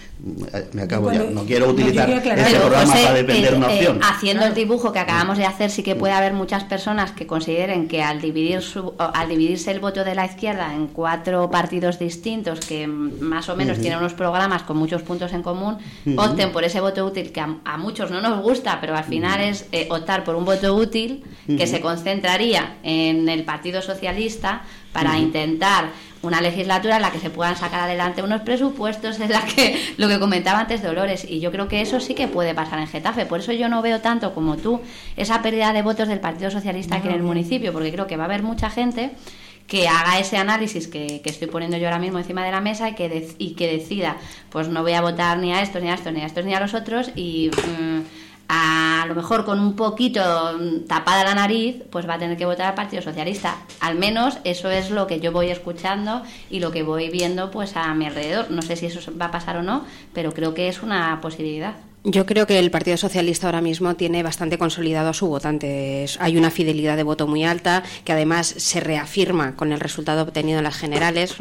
eh, me acabo ya, no quiero no, utilizar quiero Pero, programa José, para defender eh, una eh, opción. haciendo el dibujo que acabamos de hacer, sí que puede haber muchas personas que consideren que al dividir su, o al dividirse el voto de la izquierda en cuatro partidos distintos que mm, más o menos tienen unos programas con muchos puntos en común, opten por ese voto útil que a, a muchos no nos gusta, pero al final es eh, optar por un voto útil que se concentraría en el Partido Socialista para intentar una legislatura en la que se puedan sacar adelante unos presupuestos, en la que lo que comentaba antes Dolores, y yo creo que eso sí que puede pasar en Getafe. Por eso yo no veo tanto como tú esa pérdida de votos del Partido Socialista aquí en el municipio, porque creo que va a haber mucha gente que haga ese análisis que, estoy poniendo yo ahora mismo encima de la mesa y que, y que decida, pues no voy a votar ni a estos, ni a estos, ni a estos, ni a los otros y... Mm, a, lo mejor con un poquito tapada la nariz, pues va a tener que votar al Partido Socialista. Al menos eso es lo que yo voy escuchando y lo que voy viendo pues a mi alrededor. No sé si eso va a pasar o no, pero creo que es una posibilidad. Yo creo que el Partido Socialista ahora mismo tiene bastante consolidado a su votante. Hay una fidelidad de voto muy alta que además se reafirma con el resultado obtenido en las generales.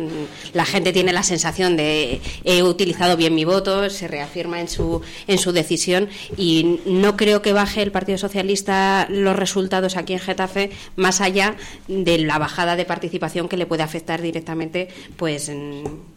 La gente tiene la sensación de he utilizado bien mi voto, se reafirma en su en su decisión y no creo que baje el Partido Socialista los resultados aquí en Getafe más allá de la bajada de participación que le puede afectar directamente, pues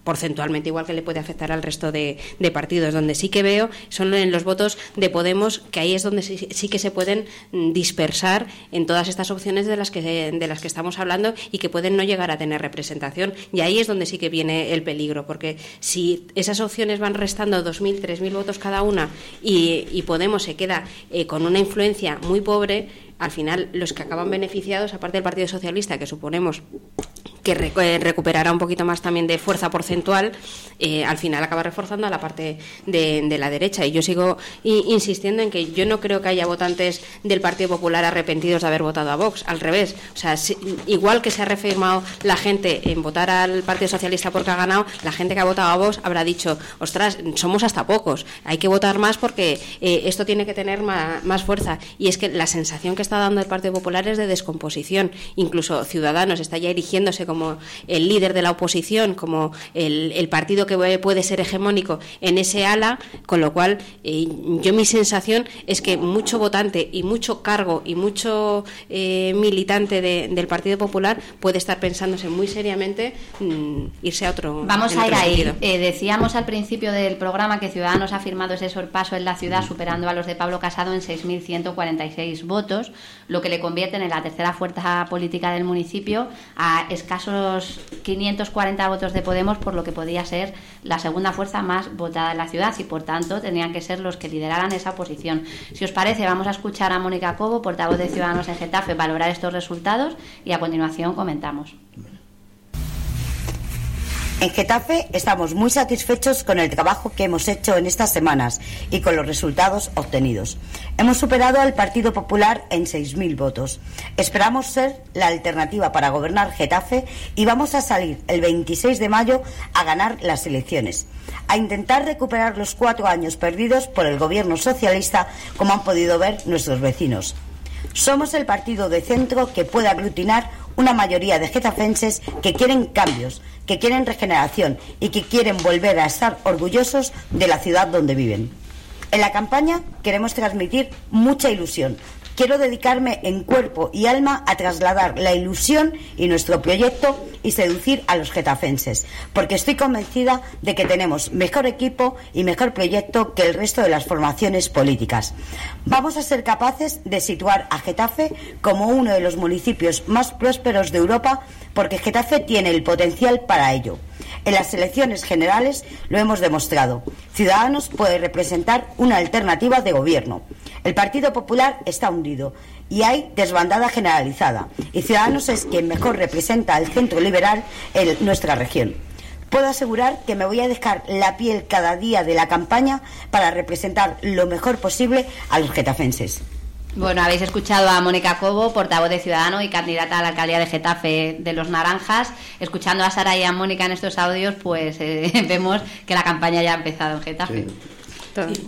porcentualmente igual que le puede afectar al resto de, partidos. Donde sí que veo son en los votos de Podemos, que ahí es donde sí, que se pueden mm, dispersar en todas estas opciones de las que de las que estamos hablando y que pueden no llegar a tener representación. Y ahí es donde sí que viene el peligro, porque si esas opciones van restando 2.000, 3.000 votos cada una y, Podemos se queda eh, con una influencia muy pobre, al final los que acaban beneficiados, aparte del Partido Socialista, que suponemos que eh, recuperará un poquito más también de fuerza porcentual, eh, al final acaba reforzando a la parte de, la derecha. Y yo sigo insistiendo en que yo no creo que haya votantes del Partido Popular arrepentidos de haber votado a Vox. Al revés. O sea, igual que se ha reafirmado la gente en votar al Partido Socialista porque ha ganado, la gente que ha votado a Vox habrá dicho, ostras, somos hasta pocos, hay que votar más porque eh, esto tiene que tener más, fuerza. Y es que la sensación que está dando el Partido Popular es de descomposición. Incluso Ciudadanos está ya erigiéndose como el líder de la oposición, como el, partido que puede ser hegemónico en ese ala, con lo cual eh, yo mi sensación es que mucho votante y mucho cargo y mucho eh, militante del Partido Popular puede estar pensándose muy seriamente mm, irse a otro. Vamos a ir ahí. Eh, decíamos al principio del programa que Ciudadanos ha firmado ese sorpaso en la ciudad, superando a los de Pablo Casado en 6.146 votos, lo que le convierte en la tercera fuerza política del municipio a escasos 540 votos de Podemos, por lo que podía ser la segunda fuerza más votada en la ciudad y por tanto tenían que ser los que lideraran esa posición. Si os parece, vamos a escuchar a Mónica Cobo, portavoz de Ciudadanos en Getafe, valorar estos resultados y a continuación comentamos. En Getafe estamos muy satisfechos con el trabajo que hemos hecho en estas semanas y con los resultados obtenidos. Hemos superado al Partido Popular en 6.000 votos. Esperamos ser la alternativa para gobernar Getafe y vamos a salir el 26 de mayo a ganar las elecciones, a intentar recuperar los cuatro años perdidos por el gobierno socialista, como han podido ver nuestros vecinos. Somos el partido de centro que puede aglutinar una mayoría de getafenses que quieren cambios, que quieren regeneración y que quieren volver a estar orgullosos de la ciudad donde viven. En la campaña queremos transmitir mucha ilusión, quiero dedicarme en cuerpo y alma a trasladar la ilusión y nuestro proyecto y seducir a los getafenses, porque estoy convencida de que tenemos mejor equipo y mejor proyecto que el resto de las formaciones políticas. Vamos a ser capaces de situar a Getafe como uno de los municipios más prósperos de Europa, porque Getafe tiene el potencial para ello. En las elecciones generales lo hemos demostrado. Ciudadanos puede representar una alternativa de gobierno. El Partido Popular está hundido y hay desbandada generalizada. Y Ciudadanos es quien mejor representa al centro liberal en nuestra región. Puedo asegurar que me voy a dejar la piel cada día de la campaña para representar lo mejor posible a los getafenses. Bueno, habéis escuchado a Mónica Cobo, portavoz de Ciudadano y candidata a la alcaldía de Getafe de los Naranjas. Escuchando a Sara y a Mónica en estos audios, pues eh, vemos que la campaña ya ha empezado en Getafe.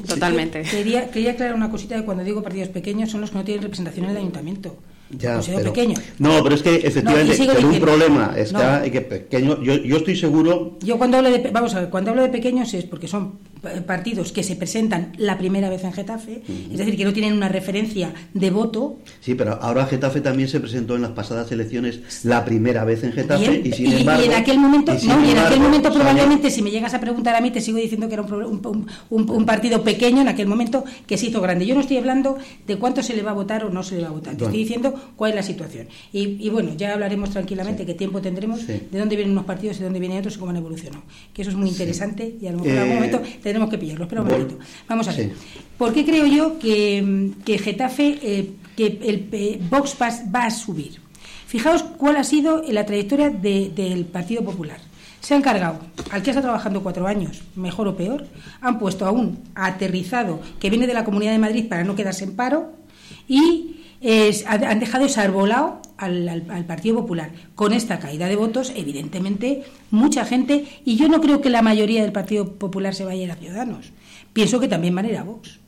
Totalmente. quería, quería aclarar una cosita de cuando digo partidos pequeños son los que no tienen representación en el ayuntamiento. Ya, pequeño. No, pero es que efectivamente un problema está que pequeño. Yo, yo estoy seguro. Yo cuando hablo de vamos a ver, cuando hablo de pequeños es porque son partidos que se presentan la primera vez en Getafe, es decir, que no tienen una referencia de voto. Sí, pero ahora Getafe también se presentó en las pasadas elecciones la primera vez en Getafe y, sin embargo. Y en aquel momento, no, y en aquel momento probablemente, si me llegas a preguntar a mí, te sigo diciendo que era un, un, partido pequeño en aquel momento que se hizo grande. Yo no estoy hablando de cuánto se le va a votar o no se le va a votar. Te estoy diciendo cuál es la situación. Y, bueno, ya hablaremos tranquilamente qué tiempo tendremos, de dónde vienen unos partidos y de dónde vienen otros y cómo han evolucionado. Que eso es muy interesante y a lo mejor en algún eh, momento tenemos que pillarlo. Espera un. Vamos a ver. ¿Por qué creo yo que, que Getafe, eh, que el Vox va, a subir? Fijaos cuál ha sido la trayectoria del Partido Popular. Se han cargado al que ha estado trabajando cuatro años, mejor o peor, han puesto a un aterrizado que viene de la Comunidad de Madrid para no quedarse en paro y han dejado desarbolado al, al, Partido Popular. Con esta caída de votos, evidentemente, mucha gente, y yo no creo que la mayoría del Partido Popular se vaya a ir a Ciudadanos, pienso que también van a ir a Vox.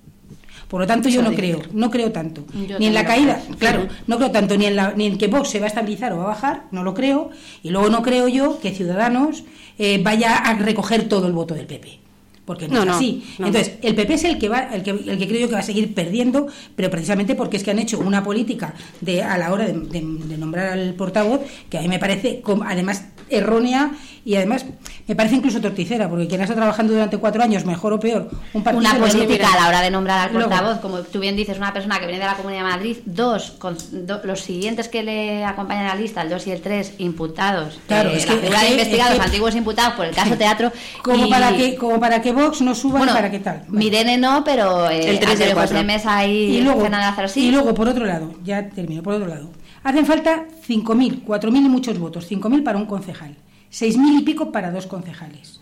Por lo tanto, yo no creo, no creo tanto. ni en la caída, claro, no creo tanto ni en, la, ni en que Vox se va a estabilizar o va a bajar, no lo creo. Y luego no creo yo que Ciudadanos eh, vaya a recoger todo el voto del PP porque no, es así. Entonces, el PP es el que va, el que, el que creo yo que va a seguir perdiendo, pero precisamente porque es que han hecho una política de a la hora de, de nombrar al portavoz que a mí me parece, además errónea y además me parece incluso torticera, porque quien ha estado trabajando durante cuatro años, mejor o peor, un partido... Una política a la hora de nombrar al portavoz, como tú bien dices, una persona que viene de la Comunidad de Madrid, dos, con, los siguientes que le acompañan a la lista, el dos y el tres, imputados. Claro, eh, es que, investigados, antiguos imputados por el caso teatro. Como, para que, como para que Vox no suba para qué tal. Mirene no, pero eh, el 3 de Mesa y, luego, y luego, por otro lado, ya termino, por otro lado, hacen falta 5.000, 4.000 y muchos votos, 5.000 para un concejal seis mil y pico para dos concejales.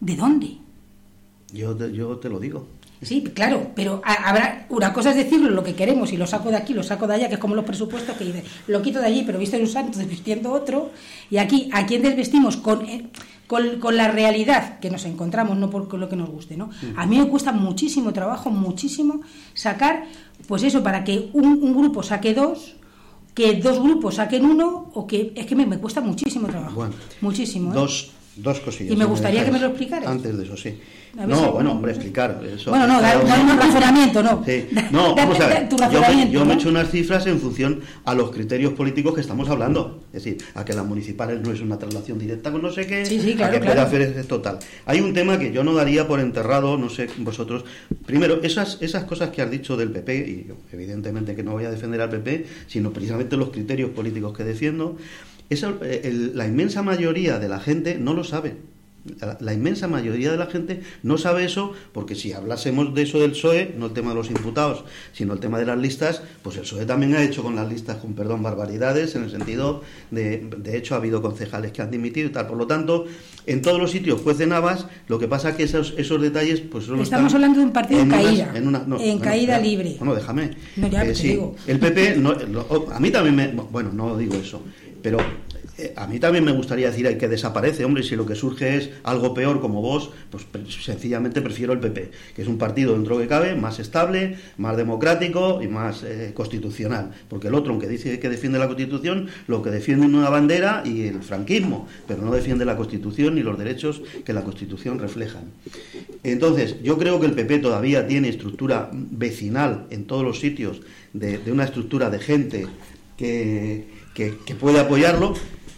¿De dónde? Yo te, yo te lo digo. Sí, claro, pero habrá una cosa es decirlo lo que queremos y lo saco de aquí, lo saco de allá, que es como los presupuestos que dice, lo quito de allí, pero viste un santo desvistiendo otro, y aquí a quién desvestimos eh, con, con, la realidad que nos encontramos, no por lo que nos guste, ¿no? Mm. A mí me cuesta muchísimo trabajo, muchísimo sacar, pues eso, para que un, un grupo saque dos, que dos grupos saquen uno o que es que me, cuesta muchísimo trabajo. muchísimo. ¿eh? Dos, dos cosillas. Y me gustaría que me lo explicaras. Antes de eso, sí. No, bueno, hombre, explicar. Eso, bueno, no, dar, un razonamiento, no. Sí. No, vamos a ver. Yo, me, he hecho unas cifras en función a los criterios políticos que estamos hablando. Es decir, a que las municipales no es una traslación directa con no sé qué, sí, sí, claro, a que puede hacer es total. Hay un tema que yo no daría por enterrado, no sé vosotros. Primero, esas, esas cosas que has dicho del PP, y yo, evidentemente que no voy a defender al PP, sino precisamente los criterios políticos que defiendo, esa, eh, la inmensa mayoría de la gente no lo sabe la, inmensa mayoría de la gente no sabe eso porque si hablásemos de eso del PSOE, no el tema de los imputados, sino el tema de las listas, pues el PSOE también ha hecho con las listas, con perdón, barbaridades, en el sentido de, de hecho ha habido concejales que han dimitido y tal. Por lo tanto, en todos los sitios cuecen habas, lo que pasa que esos, esos detalles, pues Estamos hablando de un partido en caída, en, caída libre. Bueno, déjame. Eh, el PP, a mí también me, bueno, no digo eso, pero eh, a mí también me gustaría decir que desaparece, hombre, si lo que surge es algo peor como vos, pues sencillamente prefiero el PP, que es un partido dentro que cabe, más estable, más democrático y más eh, constitucional, porque el otro, aunque dice que defiende la Constitución, lo que defiende es una bandera y el franquismo, pero no defiende la Constitución ni los derechos que la Constitución reflejan. Entonces, yo creo que el PP todavía tiene estructura vecinal en todos los sitios, de, una estructura de gente que, que puede apoyarlo,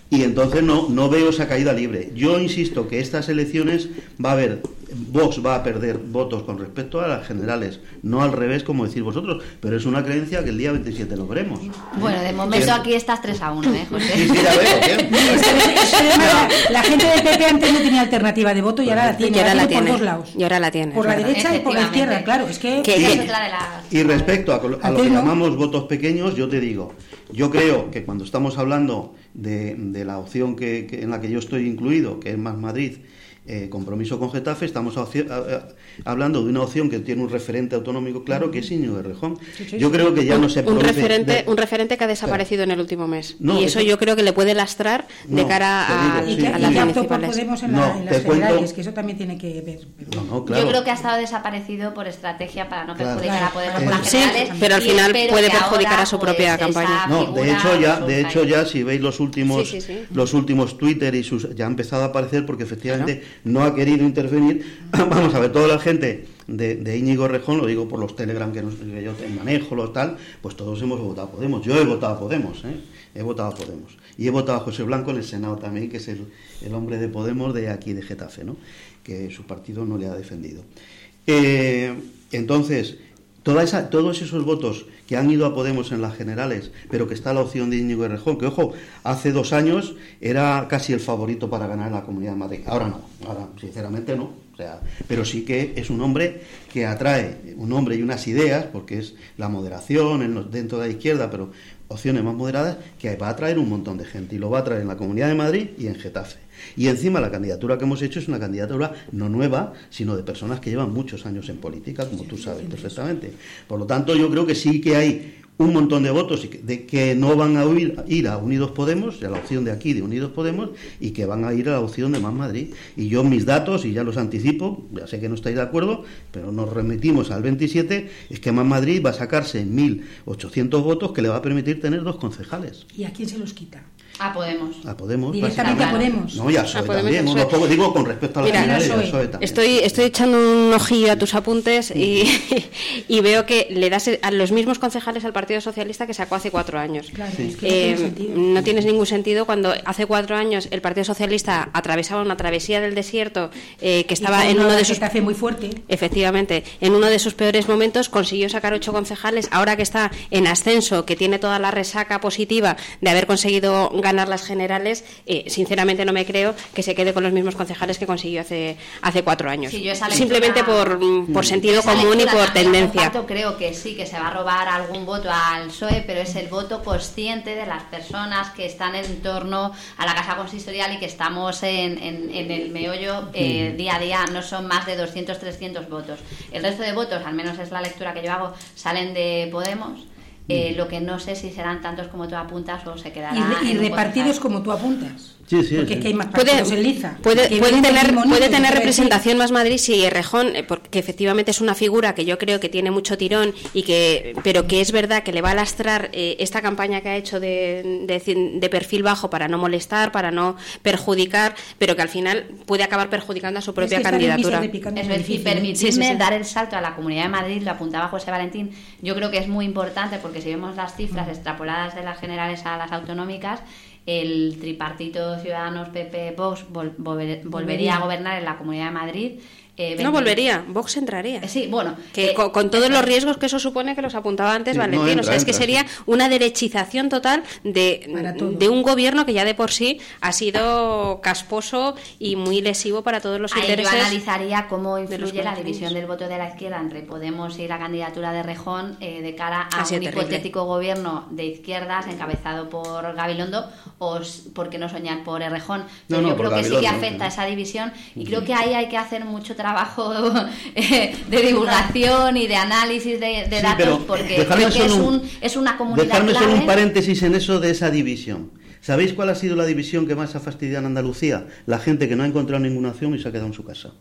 y entonces no, no veo esa caída libre. Yo insisto que estas elecciones va a haber Vox va a perder votos con respecto a las generales, no al revés como decir vosotros, pero es una creencia que el día 27 lo veremos. Bueno, de momento aquí estás 3 a 1, ¿eh, José? Sí, sí, ya veo. la gente de PP antes no tenía alternativa de voto y ahora la tiene, y ahora la tiene. por dos lados. Y ahora la tiene. Por la derecha y por la izquierda, claro. Es que, y, respecto a, lo que llamamos votos pequeños, yo te digo, yo creo que cuando estamos hablando de, la opción que, en la que yo estoy incluido, que es Más Madrid, eh, compromiso con Getafe, estamos hablando de una opción que tiene un referente autonómico claro, que es Íñigo de Rejón. Yo creo que ya no se un referente, un referente que ha desaparecido en el último mes. y eso, yo creo que le puede lastrar de cara a, las municipales. Podemos en, las generales, que eso también tiene que ver. Yo creo que ha estado desaparecido por estrategia para no perjudicar a Podemos con las generales. pero al final puede perjudicar a su propia pues, campaña. No, de hecho ya, de hecho ya si veis los últimos los últimos Twitter y sus ya ha empezado a aparecer porque efectivamente no ha querido intervenir. Vamos a ver, toda la gente de, Íñigo Rejón, lo digo por los Telegram que, yo manejo, los tal, pues todos hemos votado Podemos. Yo he votado a Podemos, ¿eh? he votado Podemos. Y he votado a José Blanco en el Senado también, que es el, hombre de Podemos de aquí de Getafe, ¿no? que su partido no le ha defendido. Eh, entonces, toda esa, todos esos votos que han ido a Podemos en las generales, pero que está la opción de Íñigo Errejón, que ojo, hace dos años era casi el favorito para ganar en la Comunidad de Madrid. Ahora no, ahora sinceramente no. O sea, pero sí que es un hombre que atrae un hombre y unas ideas, porque es la moderación dentro de la izquierda, pero opciones más moderadas que va a atraer un montón de gente y lo va a traer en la Comunidad de Madrid y en Getafe. Y encima la candidatura que hemos hecho es una candidatura no nueva, sino de personas que llevan muchos años en política, como tú sabes perfectamente. Por lo tanto, yo creo que sí que hay un montón de votos y que, de que no van a ir, a Unidos Podemos, a la opción de aquí de Unidos Podemos, y que van a ir a la opción de Más Madrid. Y yo mis datos, y ya los anticipo, ya sé que no estáis de acuerdo, pero nos remitimos al 27, es que Más Madrid va a sacarse 1.800 votos que le va a permitir tener dos concejales. ¿Y a quién se los quita? A Podemos. A Podemos. Directamente a Podemos. No, ya soy también. Uno poco, digo con respecto a la Mira, Soy. ya soy también. Estoy, estoy echando un ojillo a tus apuntes y, y veo que le das a los mismos concejales al Partido Socialista que sacó hace cuatro años. Claro, es que no Eh, tiene no tienes ningún sentido cuando hace cuatro años el Partido Socialista atravesaba una travesía del desierto eh, que estaba Y en uno de sus muy fuerte. Efectivamente, en uno de sus peores momentos consiguió sacar ocho concejales. Ahora que está en ascenso, que tiene toda la resaca positiva de haber conseguido ganar las generales, eh, sinceramente no me creo que se quede con los mismos concejales que consiguió hace, hace cuatro años. Sí, yo esa lectura- Simplemente por, por sentido común y por tendencia. creo que sí, que se va a robar algún voto al PSOE, pero es el voto consciente de las personas que están en torno a la casa consistorial y que estamos en, en- en el meollo eh, día a día. No son más de 200, 300 votos. El resto de votos, al menos es la lectura que yo hago, salen de Podemos. Eh, lo que no sé si serán tantos como tú apuntas o se quedará Y, y repartidos como tú apuntas. Sí, sí, Porque sí. es que hay más Puede, en liza. puede, tener, puede tener representación más Madrid si Rejón, eh, porque efectivamente es una figura que yo creo que tiene mucho tirón y que, pero que es verdad que le va a lastrar eh, esta campaña que ha hecho de, de- de perfil bajo para no molestar, para no perjudicar, pero que al final puede acabar perjudicando a su Es propia que candidatura. de Es decir, ¿eh? permitidme Sí, sí, sí. dar el salto a la Comunidad de Madrid, lo apuntaba José Valentín, yo creo que es muy importante porque si vemos las cifras extrapoladas de las generales a las autonómicas, el tripartito Ciudadanos PP Vox vol- volver- volvería a gobernar en la Comunidad de Madrid. Eh, No 20 volvería, Vox entraría. Eh, Sí, bueno, Que eh, con, con todos los es. riesgos que eso supone que los apuntaba antes Sí, no, Valentín. o entra, sea, es que entra, sería una derechización total de, todo. de un gobierno que ya de por sí ha sido casposo y muy lesivo para todos los Ahí yo intereses. analizaría cómo influye la división del voto de la izquierda entre Podemos y la candidatura de Rejón eh, de cara a sido un terrible. hipotético gobierno de izquierdas encabezado por Gabilondo o, por qué no soñar, por Errejón. No, Pero no, yo creo que sí que Gabilondo, afecta no. esa división y creo que ahí hay que hacer mucho trabajo eh, de divulgación y de análisis de, de Sí, datos porque creo que es, un, es una comunidad Dejadme solo un paréntesis en eso de esa división. ¿Sabéis cuál ha sido la división que más ha fastidiado en Andalucía? La gente que no ha encontrado ninguna opción y se ha quedado en su casa.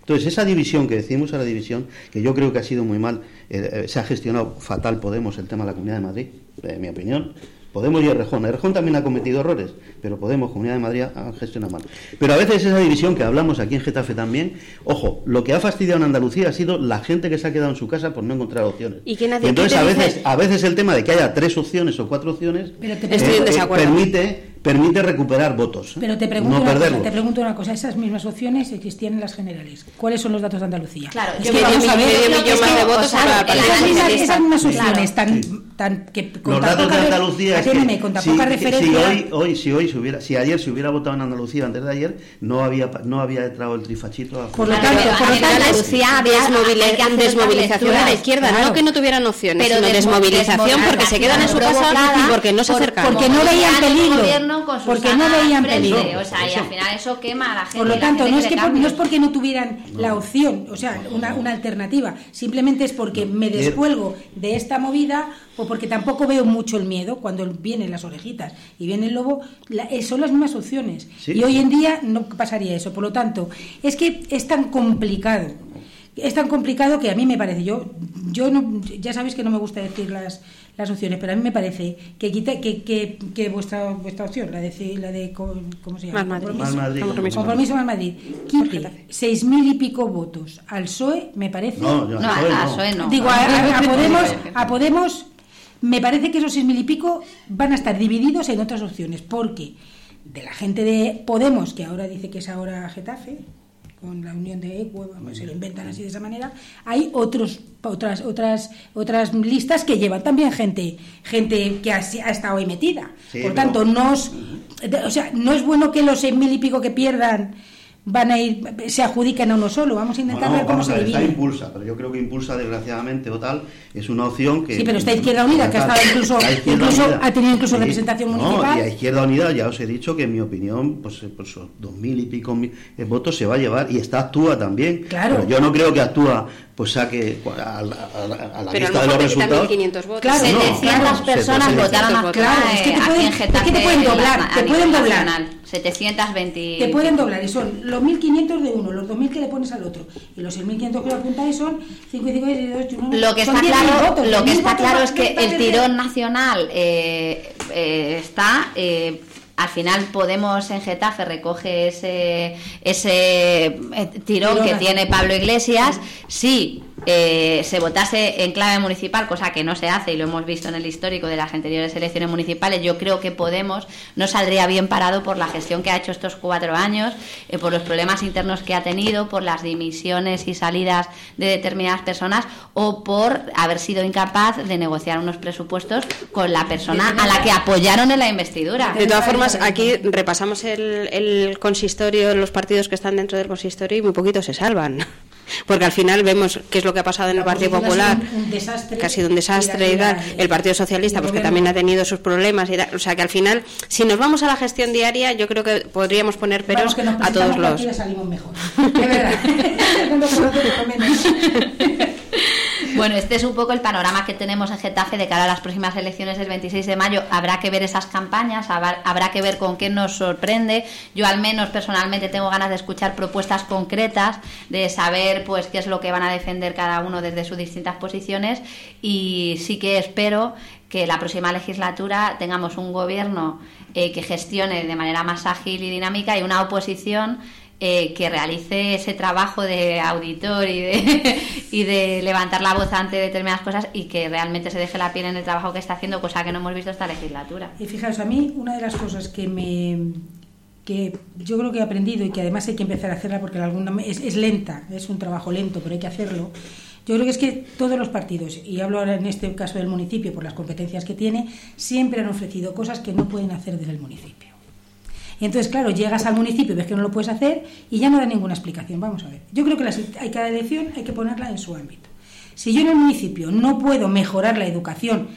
Entonces, esa división que decimos a la división, que yo creo que ha sido muy mal, eh, eh, se ha gestionado fatal Podemos el tema de la Comunidad de Madrid, en mi opinión. Podemos y Errejón. Errejón también ha cometido errores, pero Podemos, Comunidad de Madrid, han gestionado mal. Pero a veces esa división que hablamos aquí en Getafe también, ojo, lo que ha fastidiado en Andalucía ha sido la gente que se ha quedado en su casa por no encontrar opciones. ¿Y quién hace- entonces qué a dice? veces, a veces el tema de que haya tres opciones o cuatro opciones Pero te eh, Estoy en eh, permite, permite recuperar votos. ¿eh? Pero te pregunto, no una cosa, perderlos. te pregunto una cosa, esas mismas opciones existían en las generales. ¿Cuáles son los datos de Andalucía? Claro, Es yo que vamos a ver, esas la mismas- opciones tan, tan que con Los datos poca de Andalucía es que con tan si, poca si referencia hoy, hoy, si hoy se hubiera, si ayer se hubiera votado en Andalucía antes de ayer, no había no había entrado el trifachito. a- Por lo tanto, por Andalucía había desmovilización de la izquierda, Claro. no que no tuvieran opciones, Pero sino desmo- desmovilización porque se quedan en su casa y porque no se acercan. porque no veían peligro, con porque no veían peligro. O sea, y al final eso quema a la gente. Por lo la tanto, no es, que por- no es porque no tuvieran la opción, o sea, una, una alternativa, simplemente es porque me descuelgo de esta movida o porque tampoco veo mucho el miedo cuando vienen las orejitas y viene el lobo, la- eh, son las mismas opciones. Sí. Y hoy en día no pasaría eso. Por lo tanto, es que es tan complicado. Es tan complicado que a mí me parece, yo, yo no, ya sabéis que no me gusta decir las, las opciones, pero a mí me parece que quita, que, que, que vuestra, vuestra opción, la de, la de ¿cómo se llama? Más Madrid. Compromiso. Más Madrid. Compromiso. Compromiso más Madrid. Quite seis mil y pico votos al PSOE, me parece. No, yo No, soy, a no. PSOE no. Digo, a, a- a Podemos, a Podemos, me parece que esos seis mil y pico van a estar divididos en otras opciones, porque de la gente de Podemos, que ahora dice que es ahora Getafe, con la unión de Equo, vamos, se lo inventan así de esa manera, hay otros otras otras otras listas que llevan también gente gente que ha, ha estado ahí metida. Sí, Por pero- tanto, no es, o sea, no es bueno que los seis mil y pico que pierdan van a ir, se adjudican a uno solo. Vamos a intentar ver cómo se divide. impulsa, pero yo creo que impulsa desgraciadamente o tal es una opción que. Sí, pero está Izquierda Unida, que ha estado incluso, incluso ha tenido incluso representación municipal. No, y a Izquierda Unida ya os he dicho que en mi opinión, pues, pues dos mil y pico eh, votos se va a llevar y está actúa también. Claro. Pero yo no creo que actúa pues saque a, la vista de los resultados. 500 votos. Claro, 700 personas votaron a claro, es que te pueden, aquí en Getafe. Es que te pueden doblar, te pueden doblar. 720. Te pueden doblar y son los 1.500 de uno, los 2.000 que le pones al otro. Y los 6.500 que le apuntáis son 5 y 5 y 2 Lo que está claro, lo que está claro es que el tirón nacional eh, eh, está eh, al final Podemos en Getafe recoge ese, ese eh, tirón que tiene Pablo Iglesias. Sí, eh, se votase en clave municipal, cosa que no se hace y lo hemos visto en el histórico de las anteriores elecciones municipales, yo creo que Podemos no saldría bien parado por la gestión que ha hecho estos cuatro años, eh, por los problemas internos que ha tenido, por las dimisiones y salidas de determinadas personas o por haber sido incapaz de negociar unos presupuestos con la persona a la que apoyaron en la investidura. De todas formas, aquí repasamos el, el consistorio, los partidos que están dentro del consistorio y muy poquito se salvan porque al final vemos qué es lo que ha pasado en el Partido Popular, que ha sido un desastre y el Partido Socialista, pues que también ha tenido sus problemas, y o sea que al final, si nos vamos a la gestión diaria, yo creo que podríamos poner peros a todos los. salimos mejor. Bueno, este es un poco el panorama que tenemos en Getafe de cara a las próximas elecciones del 26 de mayo. Habrá que ver esas campañas, habrá que ver con qué nos sorprende. Yo al menos personalmente tengo ganas de escuchar propuestas concretas, de saber pues qué es lo que van a defender cada uno desde sus distintas posiciones y sí que espero que la próxima legislatura tengamos un gobierno eh, que gestione de manera más ágil y dinámica y una oposición eh, que realice ese trabajo de auditor y de, y de levantar la voz ante determinadas cosas y que realmente se deje la piel en el trabajo que está haciendo, cosa que no hemos visto esta legislatura. Y fijaos, a mí una de las cosas que me que yo creo que he aprendido y que además hay que empezar a hacerla porque alguna es, es lenta, es un trabajo lento, pero hay que hacerlo. Yo creo que es que todos los partidos, y hablo ahora en este caso del municipio por las competencias que tiene, siempre han ofrecido cosas que no pueden hacer desde el municipio. Entonces, claro, llegas al municipio, ves que no lo puedes hacer y ya no da ninguna explicación. Vamos a ver. Yo creo que hay cada elección hay que ponerla en su ámbito. Si yo en el municipio no puedo mejorar la educación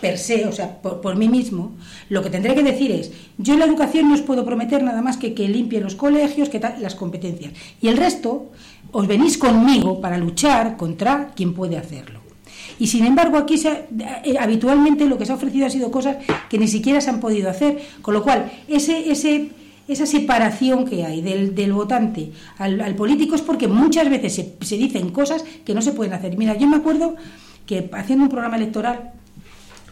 per se, o sea, por, mí mismo, lo que tendré que decir es, yo en la educación no os puedo prometer nada más que que limpie los colegios, que tal, las competencias. Y el resto, os venís conmigo para luchar contra quien puede hacerlo. Y sin embargo, aquí se eh, habitualmente lo que se ha ofrecido ha sido cosas que ni siquiera se han podido hacer, con lo cual ese, ese, esa separación que hay del, del votante al, político es porque muchas veces se, se dicen cosas que no se pueden hacer. Mira, yo me acuerdo que haciendo un programa electoral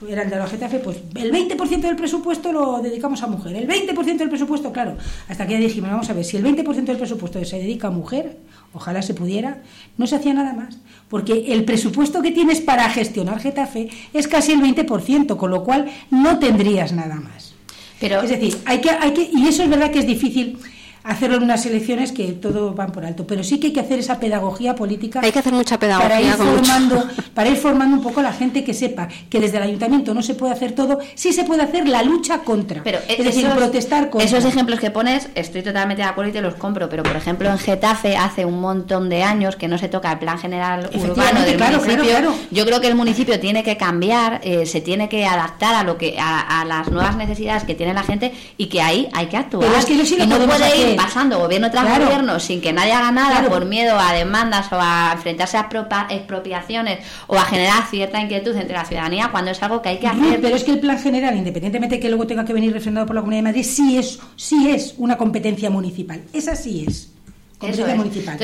era el de la Getafe, pues el 20% del presupuesto lo dedicamos a mujer. El 20% del presupuesto, claro, hasta que ya dijimos, vamos a ver, si el 20% del presupuesto se dedica a mujer, ojalá se pudiera, no se hacía nada más. Porque el presupuesto que tienes para gestionar Getafe es casi el 20%, con lo cual no tendrías nada más. Pero, es decir, hay que, hay que, y eso es verdad que es difícil hacerlo en unas elecciones que todo van por alto. Pero sí que hay que hacer esa pedagogía política. Hay que hacer mucha pedagogía. Para ir, formando, para ir formando un poco a la gente que sepa que desde el ayuntamiento no se puede hacer todo, sí se puede hacer la lucha contra. Pero es decir, protestar contra. Esos ejemplos que pones, estoy totalmente de acuerdo y te los compro. Pero por ejemplo, en Getafe hace un montón de años que no se toca el plan general urbano del municipio. Yo creo que el municipio tiene que cambiar, eh, se tiene que adaptar a lo que a, las nuevas necesidades que tiene la gente y que ahí hay que actuar. Pero es que y no puede ir pasando gobierno tras gobierno sin que nadie haga nada por miedo a demandas o a enfrentarse a expropiaciones o a generar cierta inquietud entre la ciudadanía cuando es algo que hay que hacer. pero es que el plan general, independientemente de que luego tenga que venir refrendado por la Comunidad de Madrid, sí es, sí es una competencia municipal. Esa sí es municipal.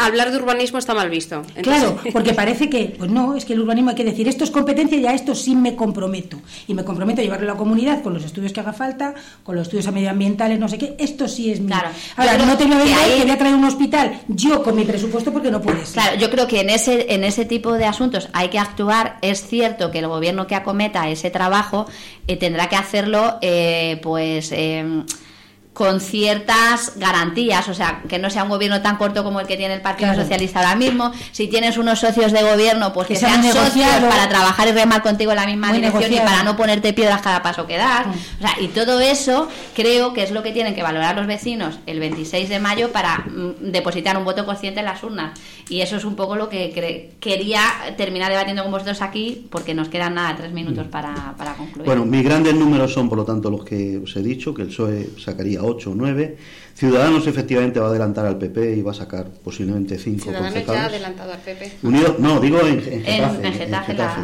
hablar, de urbanismo está mal visto. Claro, porque parece que, pues no, es que el urbanismo hay que decir, esto es competencia y a esto sí me comprometo. Y me comprometo a llevarlo a la comunidad con los estudios que haga falta, con los estudios medioambientales, no sé qué, esto sí es mío. Ahora, no te voy a que voy a traer un hospital yo con mi presupuesto porque no puedes. Claro, yo creo que en ese, en ese tipo de asuntos hay que actuar. Es cierto que el gobierno que acometa ese trabajo eh, tendrá que hacerlo, eh, pues. Eh, con ciertas garantías, o sea, que no sea un gobierno tan corto como el que tiene el Partido Socialista ahora mismo. Si tienes unos socios de gobierno, pues que, sean socios para trabajar y remar contigo en la misma dirección y para no ponerte piedras cada paso que das. O sea, y todo eso creo que es lo que tienen que valorar los vecinos el 26 de mayo para mm, depositar un voto consciente en las urnas. Y eso es un poco lo que quería terminar debatiendo con vosotros aquí, porque nos quedan nada, tres minutos para, para concluir. Bueno, mis grandes números son, por lo tanto, los que os he dicho, que el PSOE sacaría 8 o 9. Ciudadanos efectivamente va a adelantar al PP y va a sacar posiblemente 5 Ciudadanos ya ha adelantado al PP. Unidos, no, digo en, Getafe.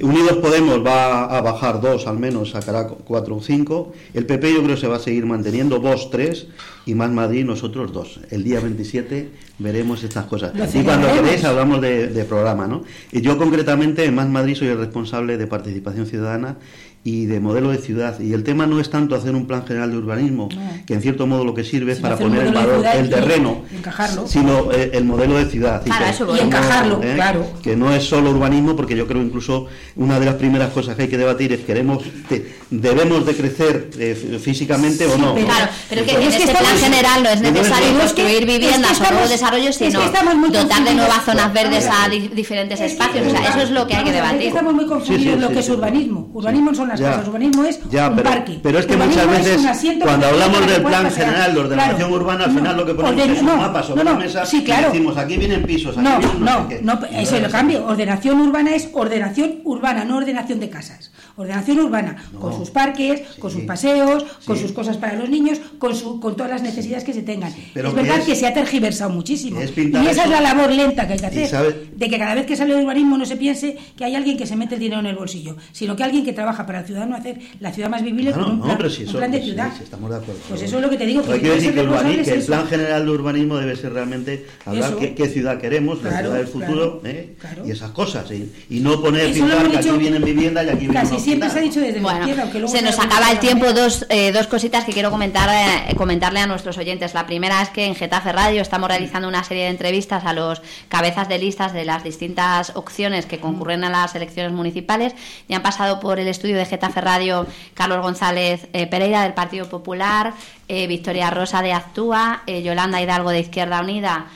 Unidos Podemos va a bajar 2 al menos, sacará 4 o 5. El PP yo creo que se va a seguir manteniendo, vos 3 y más Madrid nosotros 2. El día 27 veremos estas cosas. y cuando queréis hablamos de, de programa, ¿no? Y yo concretamente en Más Madrid soy el responsable de participación ciudadana y de modelo de ciudad. Y el tema no es tanto hacer un plan general de urbanismo, que en cierto modo lo que sirve es para poner en valor el terreno, sino eh, el modelo de ciudad. y, encajarlo, ¿eh? claro. Que no es solo urbanismo, porque yo creo incluso una de las primeras cosas que hay que debatir es queremos debemos de crecer eh, físicamente o no. claro, pero que en ese plan general no es necesario construir viviendas o nuevos desarrollos, sino dotar de nuevas zonas verdes a diferentes espacios. O sea, eso es lo que hay que debatir. Estamos muy confundidos lo que es urbanismo. Urbanismo son las cosas. Urbanismo es un parque. Pero es que muchas veces, cuando hablamos del plan general de ordenación urbana, al final lo que ponemos es un mapa sobre la mesa y decimos aquí vienen pisos, aquí no, no, no, eso lo cambio. Ordenación urbana es ordenación urbana, no ordenación de casas. Ordenación urbana, con sus parques, con sus paseos, con sus cosas para los niños, con, su, con todas las necesidades que se tengan. es verdad que se ha tergiversado muchísimo. y esa es la labor lenta que hay que hacer. De que cada vez que sale el urbanismo no se piense que hay alguien que se mete el dinero en el bolsillo, sino que alguien que trabaja para el ciudadano hacer la ciudad más vivible con un plan, de ciudad. estamos de acuerdo. Pues eso es lo que te digo. Que quiero decir que, el, plan general de urbanismo debe ser realmente hablar qué, ciudad queremos, la ciudad del futuro ¿eh? y esas cosas. Y, no poner pintar que aquí vienen vivienda y aquí vienen siempre se ha dicho desde bueno, se nos acaba el tiempo. Dos, eh, dos cositas que quiero comentar, eh, comentarle a nuestros oyentes. La primera es que en Getafe Radio estamos realizando una serie de entrevistas a los cabezas de listas de las distintas opciones que concurren a las elecciones municipales. Y han pasado por el estudio de Getafe Radio Carlos González eh, Pereira del Partido Popular, Victoria Rosa de Actúa, Yolanda Hidalgo de Izquierda Unida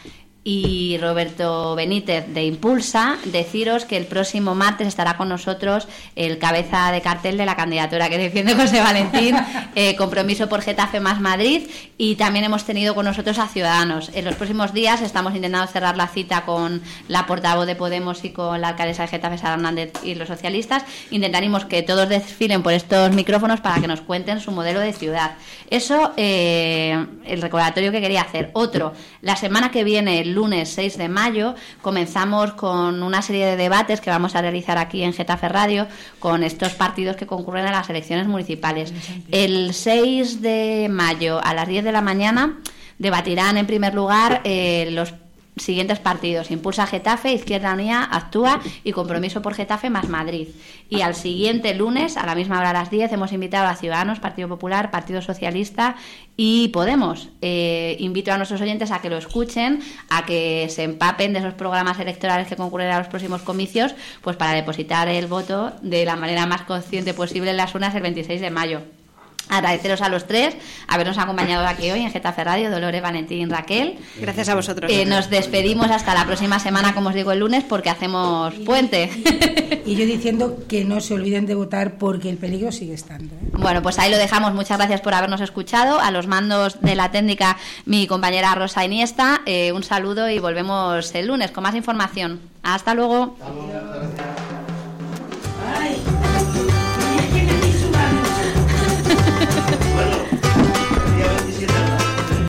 y Roberto Benítez de Impulsa, deciros que el próximo martes estará con nosotros el cabeza de cartel de la candidatura que defiende José Valentín, eh, Compromiso por Getafe más Madrid, y también hemos tenido con nosotros a Ciudadanos. En los próximos días estamos intentando cerrar la cita con la portavoz de Podemos y con la alcaldesa de Getafe, Sara Hernández, y los socialistas. Intentaremos que todos desfilen por estos micrófonos para que nos cuenten su modelo de ciudad. Eso, eh, el recordatorio que quería hacer. Otro, la semana que viene, lunes 6 de mayo comenzamos con una serie de debates que vamos a realizar aquí en Getafe Radio con estos partidos que concurren a las elecciones municipales. El 6 de mayo a las 10 de la mañana debatirán en primer lugar eh, los siguientes partidos. Impulsa Getafe, Izquierda Unida, Actúa y Compromiso por Getafe más Madrid. Y al siguiente lunes, a la misma hora a las 10, hemos invitado a Ciudadanos, Partido Popular, Partido Socialista y Podemos. Eh, invito a nuestros oyentes a que lo escuchen, a que se empapen de esos programas electorales que concurren a los próximos comicios, pues para depositar el voto de la manera más consciente posible en las urnas el 26 de mayo. Agradeceros a los tres habernos acompañado aquí hoy en Getafe Radio, Dolores, Valentín, Raquel. Gracias a vosotros. Eh, nos despedimos hasta la próxima semana, como os digo, el lunes, porque hacemos puente. Y yo diciendo que no se olviden de votar porque el peligro sigue estando. ¿eh? Bueno, pues ahí lo dejamos. Muchas gracias por habernos escuchado. A los mandos de la técnica, mi compañera Rosa Iniesta. Eh, un saludo y volvemos el lunes con más información. Hasta luego. Hasta luego.